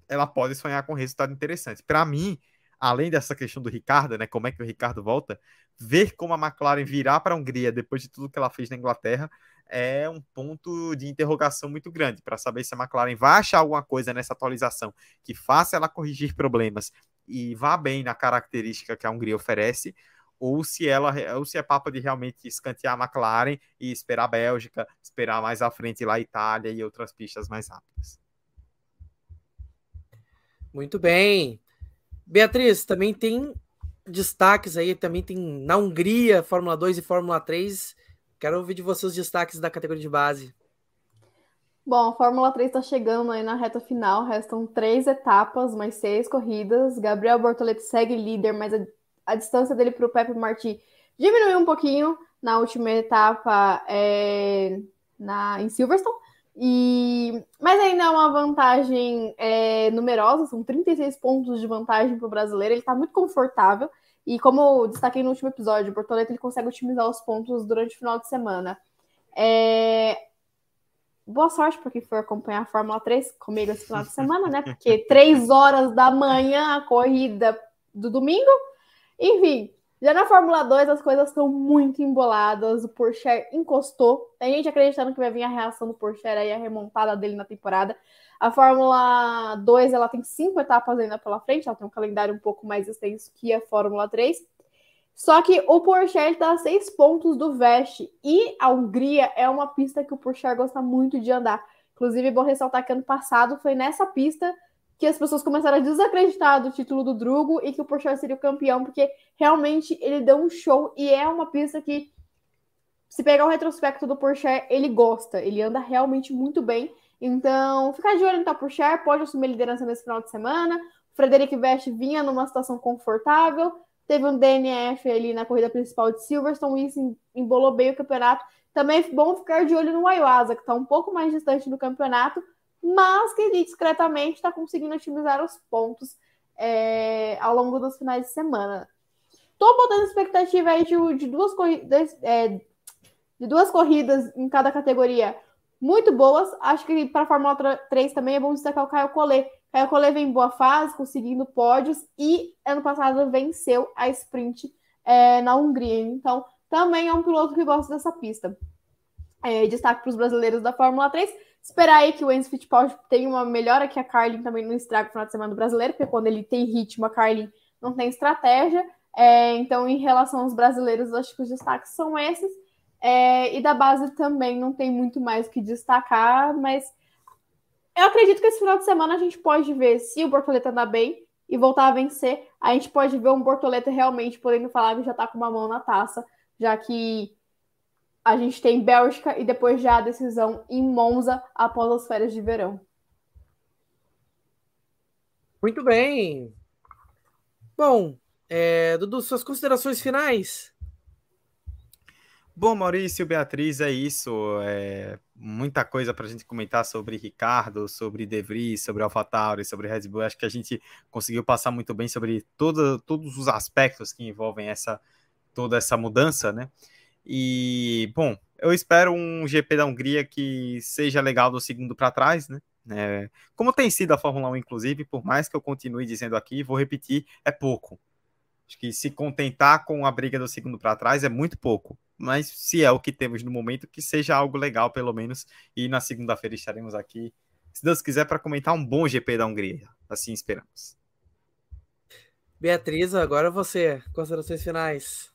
ela pode sonhar com resultado interessante. Para mim, além dessa questão do Ricardo, né? Como é que o Ricardo volta, ver como a McLaren virar para a Hungria depois de tudo que ela fez na Inglaterra é um ponto de interrogação muito grande para saber se a McLaren vai achar alguma coisa nessa atualização que faça ela corrigir problemas e vá bem na característica que a Hungria oferece, ou se ela ou se é papo de realmente escantear a McLaren e esperar a Bélgica, esperar mais à frente lá a Itália e outras pistas mais rápidas. Muito bem. Beatriz, também tem destaques aí, também tem na Hungria, Fórmula 2 e Fórmula 3 Quero ouvir de você os destaques da categoria de base. Bom, a Fórmula 3 está chegando aí na reta final, restam três etapas, mais seis corridas. Gabriel Bortoletti segue líder, mas a, a distância dele para o Pepe Marti diminuiu um pouquinho na última etapa é, na, em Silverstone. E, mas ainda é uma vantagem é, numerosa, são 36 pontos de vantagem para o brasileiro. Ele está muito confortável. E como eu destaquei no último episódio, o Bortoleto ele consegue otimizar os pontos durante o final de semana. É... Boa sorte para quem for acompanhar a Fórmula 3 comigo esse final de semana, né? Porque três horas da manhã a corrida do domingo. Enfim, já na Fórmula 2 as coisas estão muito emboladas. O Porsche encostou. Tem gente acreditando que vai vir a reação do Porsche aí, a remontada dele na temporada. A Fórmula 2 ela tem cinco etapas ainda pela frente, ela tem um calendário um pouco mais extenso que a Fórmula 3. Só que o Porsche está a seis pontos do Veste e a Hungria é uma pista que o Porsche gosta muito de andar. Inclusive, é bom ressaltar que ano passado foi nessa pista que as pessoas começaram a desacreditar do título do Drugo e que o Porsche seria o campeão, porque realmente ele deu um show e é uma pista que, se pegar o retrospecto do Porsche, ele gosta, ele anda realmente muito bem. Então, ficar de olho no Top Share, pode assumir a liderança nesse final de semana. O Frederic Vest vinha numa situação confortável, teve um DNF ali na corrida principal de Silverstone, e isso embolou bem o campeonato. Também é bom ficar de olho no Ayuasa, que está um pouco mais distante do campeonato, mas que discretamente está conseguindo otimizar os pontos é, ao longo dos finais de semana. Estou botando expectativa aí de, de duas corridas, é, de duas corridas em cada categoria muito boas. Acho que para a Fórmula 3 também é bom destacar o Caio Collet. Caio Collet vem em boa fase, conseguindo pódios e ano passado venceu a sprint é, na Hungria. Então, também é um piloto que gosta dessa pista. É, destaque para os brasileiros da Fórmula 3. Esperar aí que o Enzo Fittipaldi tenha uma melhora, que a Carlin também não estraga o final de semana do brasileiro, porque quando ele tem ritmo, a Carlin não tem estratégia. É, então, em relação aos brasileiros, acho que os destaques são esses. É, e da base também não tem muito mais o que destacar, mas eu acredito que esse final de semana a gente pode ver se o Bortoleta andar bem e voltar a vencer. A gente pode ver um Bortoleta realmente podendo falar que já tá com uma mão na taça, já que a gente tem Bélgica e depois já a decisão em Monza após as férias de verão. Muito bem. Bom, é, Dudu, suas considerações finais? Bom, Maurício, Beatriz, é isso. É muita coisa para a gente comentar sobre Ricardo, sobre De Vries, sobre AlphaTauri, sobre Red Bull. Acho que a gente conseguiu passar muito bem sobre todo, todos os aspectos que envolvem essa toda essa mudança, né? E, bom, eu espero um GP da Hungria que seja legal do segundo para trás, né? É, como tem sido a Fórmula 1, inclusive, por mais que eu continue dizendo aqui, vou repetir, é pouco. Acho que se contentar com a briga do segundo para trás é muito pouco mas se é o que temos no momento, que seja algo legal, pelo menos. E na segunda-feira estaremos aqui, se Deus quiser, para comentar um bom GP da Hungria. Assim esperamos. Beatriz, agora você, considerações finais.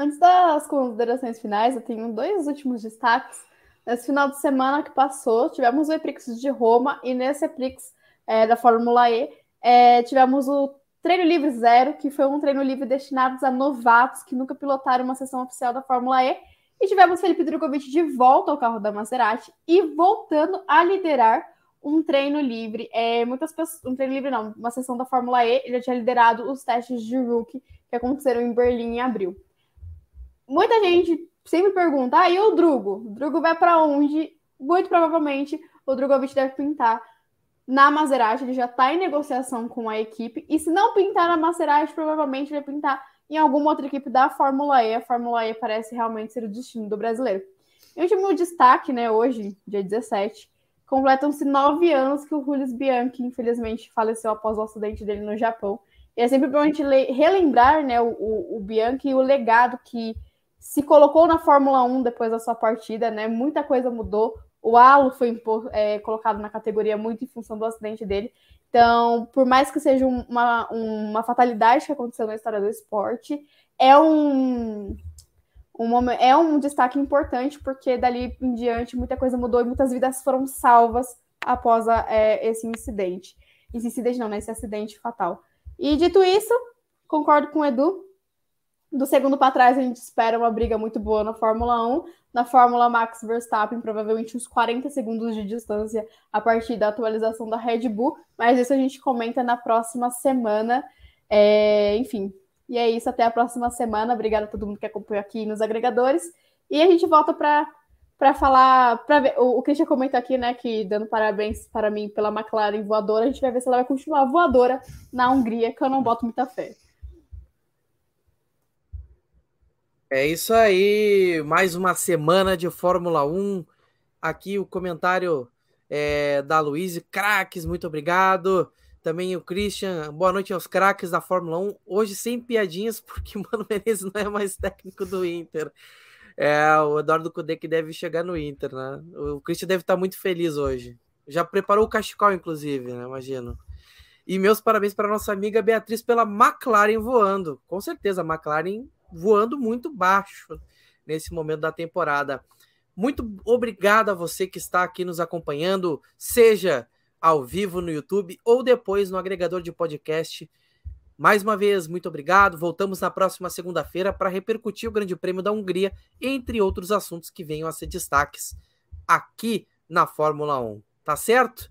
Antes das considerações finais, eu tenho dois últimos destaques. Nesse final de semana que passou, tivemos o Eprix de Roma e nesse Eprix é, da Fórmula E, é, tivemos o Treino Livre Zero, que foi um treino livre destinado a novatos que nunca pilotaram uma sessão oficial da Fórmula E. E tivemos Felipe Drogovic de volta ao carro da Maserati e voltando a liderar um treino livre. É, muitas pessoas, um treino livre não, uma sessão da Fórmula E, ele já tinha liderado os testes de rookie que aconteceram em Berlim em abril. Muita gente sempre pergunta, ah, e o Drugo? O Drugo vai para onde? Muito provavelmente o Drogovic deve pintar na Maserati, ele já está em negociação com a equipe, e se não pintar na Maserati, provavelmente vai pintar em alguma outra equipe da Fórmula E. A Fórmula E parece realmente ser o destino do brasileiro. E último destaque, né, hoje, dia 17, completam-se nove anos que o Julius Bianchi, infelizmente, faleceu após o acidente dele no Japão. E é sempre bom a gente relembrar né, o, o, o Bianchi e o legado que se colocou na Fórmula 1 depois da sua partida, né? Muita coisa mudou. O halo foi é, colocado na categoria muito em função do acidente dele. Então, por mais que seja uma, uma fatalidade que aconteceu na história do esporte, é um, um, é um destaque importante, porque dali em diante muita coisa mudou e muitas vidas foram salvas após a, é, esse incidente. Esse incidente não, né? Esse acidente fatal. E dito isso, concordo com o Edu. Do segundo para trás, a gente espera uma briga muito boa na Fórmula 1. Na Fórmula Max Verstappen, provavelmente uns 40 segundos de distância a partir da atualização da Red Bull. Mas isso a gente comenta na próxima semana. É, enfim, e é isso, até a próxima semana. Obrigada a todo mundo que acompanhou aqui nos agregadores. E a gente volta para para falar, para ver, o, o Christian comentou aqui, né, que dando parabéns para mim pela McLaren voadora, a gente vai ver se ela vai continuar voadora na Hungria, que eu não boto muita fé. É isso aí, mais uma semana de Fórmula 1. Aqui o comentário é, da Luiz, craques, muito obrigado. Também o Christian, boa noite aos craques da Fórmula 1. Hoje sem piadinhas, porque o Mano Menezes não é mais técnico do Inter. É o Eduardo Cudê que deve chegar no Inter, né? O Christian deve estar muito feliz hoje. Já preparou o cachecol, inclusive, né? Imagino. E meus parabéns para nossa amiga Beatriz pela McLaren voando. Com certeza, a McLaren voando muito baixo nesse momento da temporada. Muito obrigado a você que está aqui nos acompanhando, seja ao vivo no YouTube ou depois no agregador de podcast. Mais uma vez, muito obrigado. Voltamos na próxima segunda-feira para repercutir o Grande Prêmio da Hungria, entre outros assuntos que venham a ser destaques aqui na Fórmula 1. Tá certo?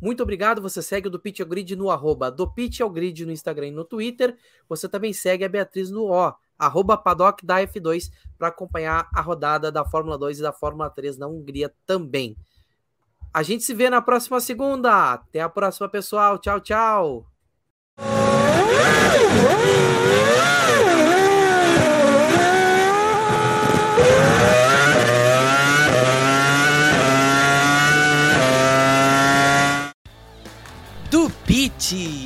Muito obrigado. Você segue o do Pitch Grid no arroba do Pitch Grid no Instagram e no Twitter. Você também segue a Beatriz no O, arroba paddock da F2, para acompanhar a rodada da Fórmula 2 e da Fórmula 3 na Hungria também. A gente se vê na próxima segunda. Até a próxima, pessoal. Tchau, tchau. Do Pit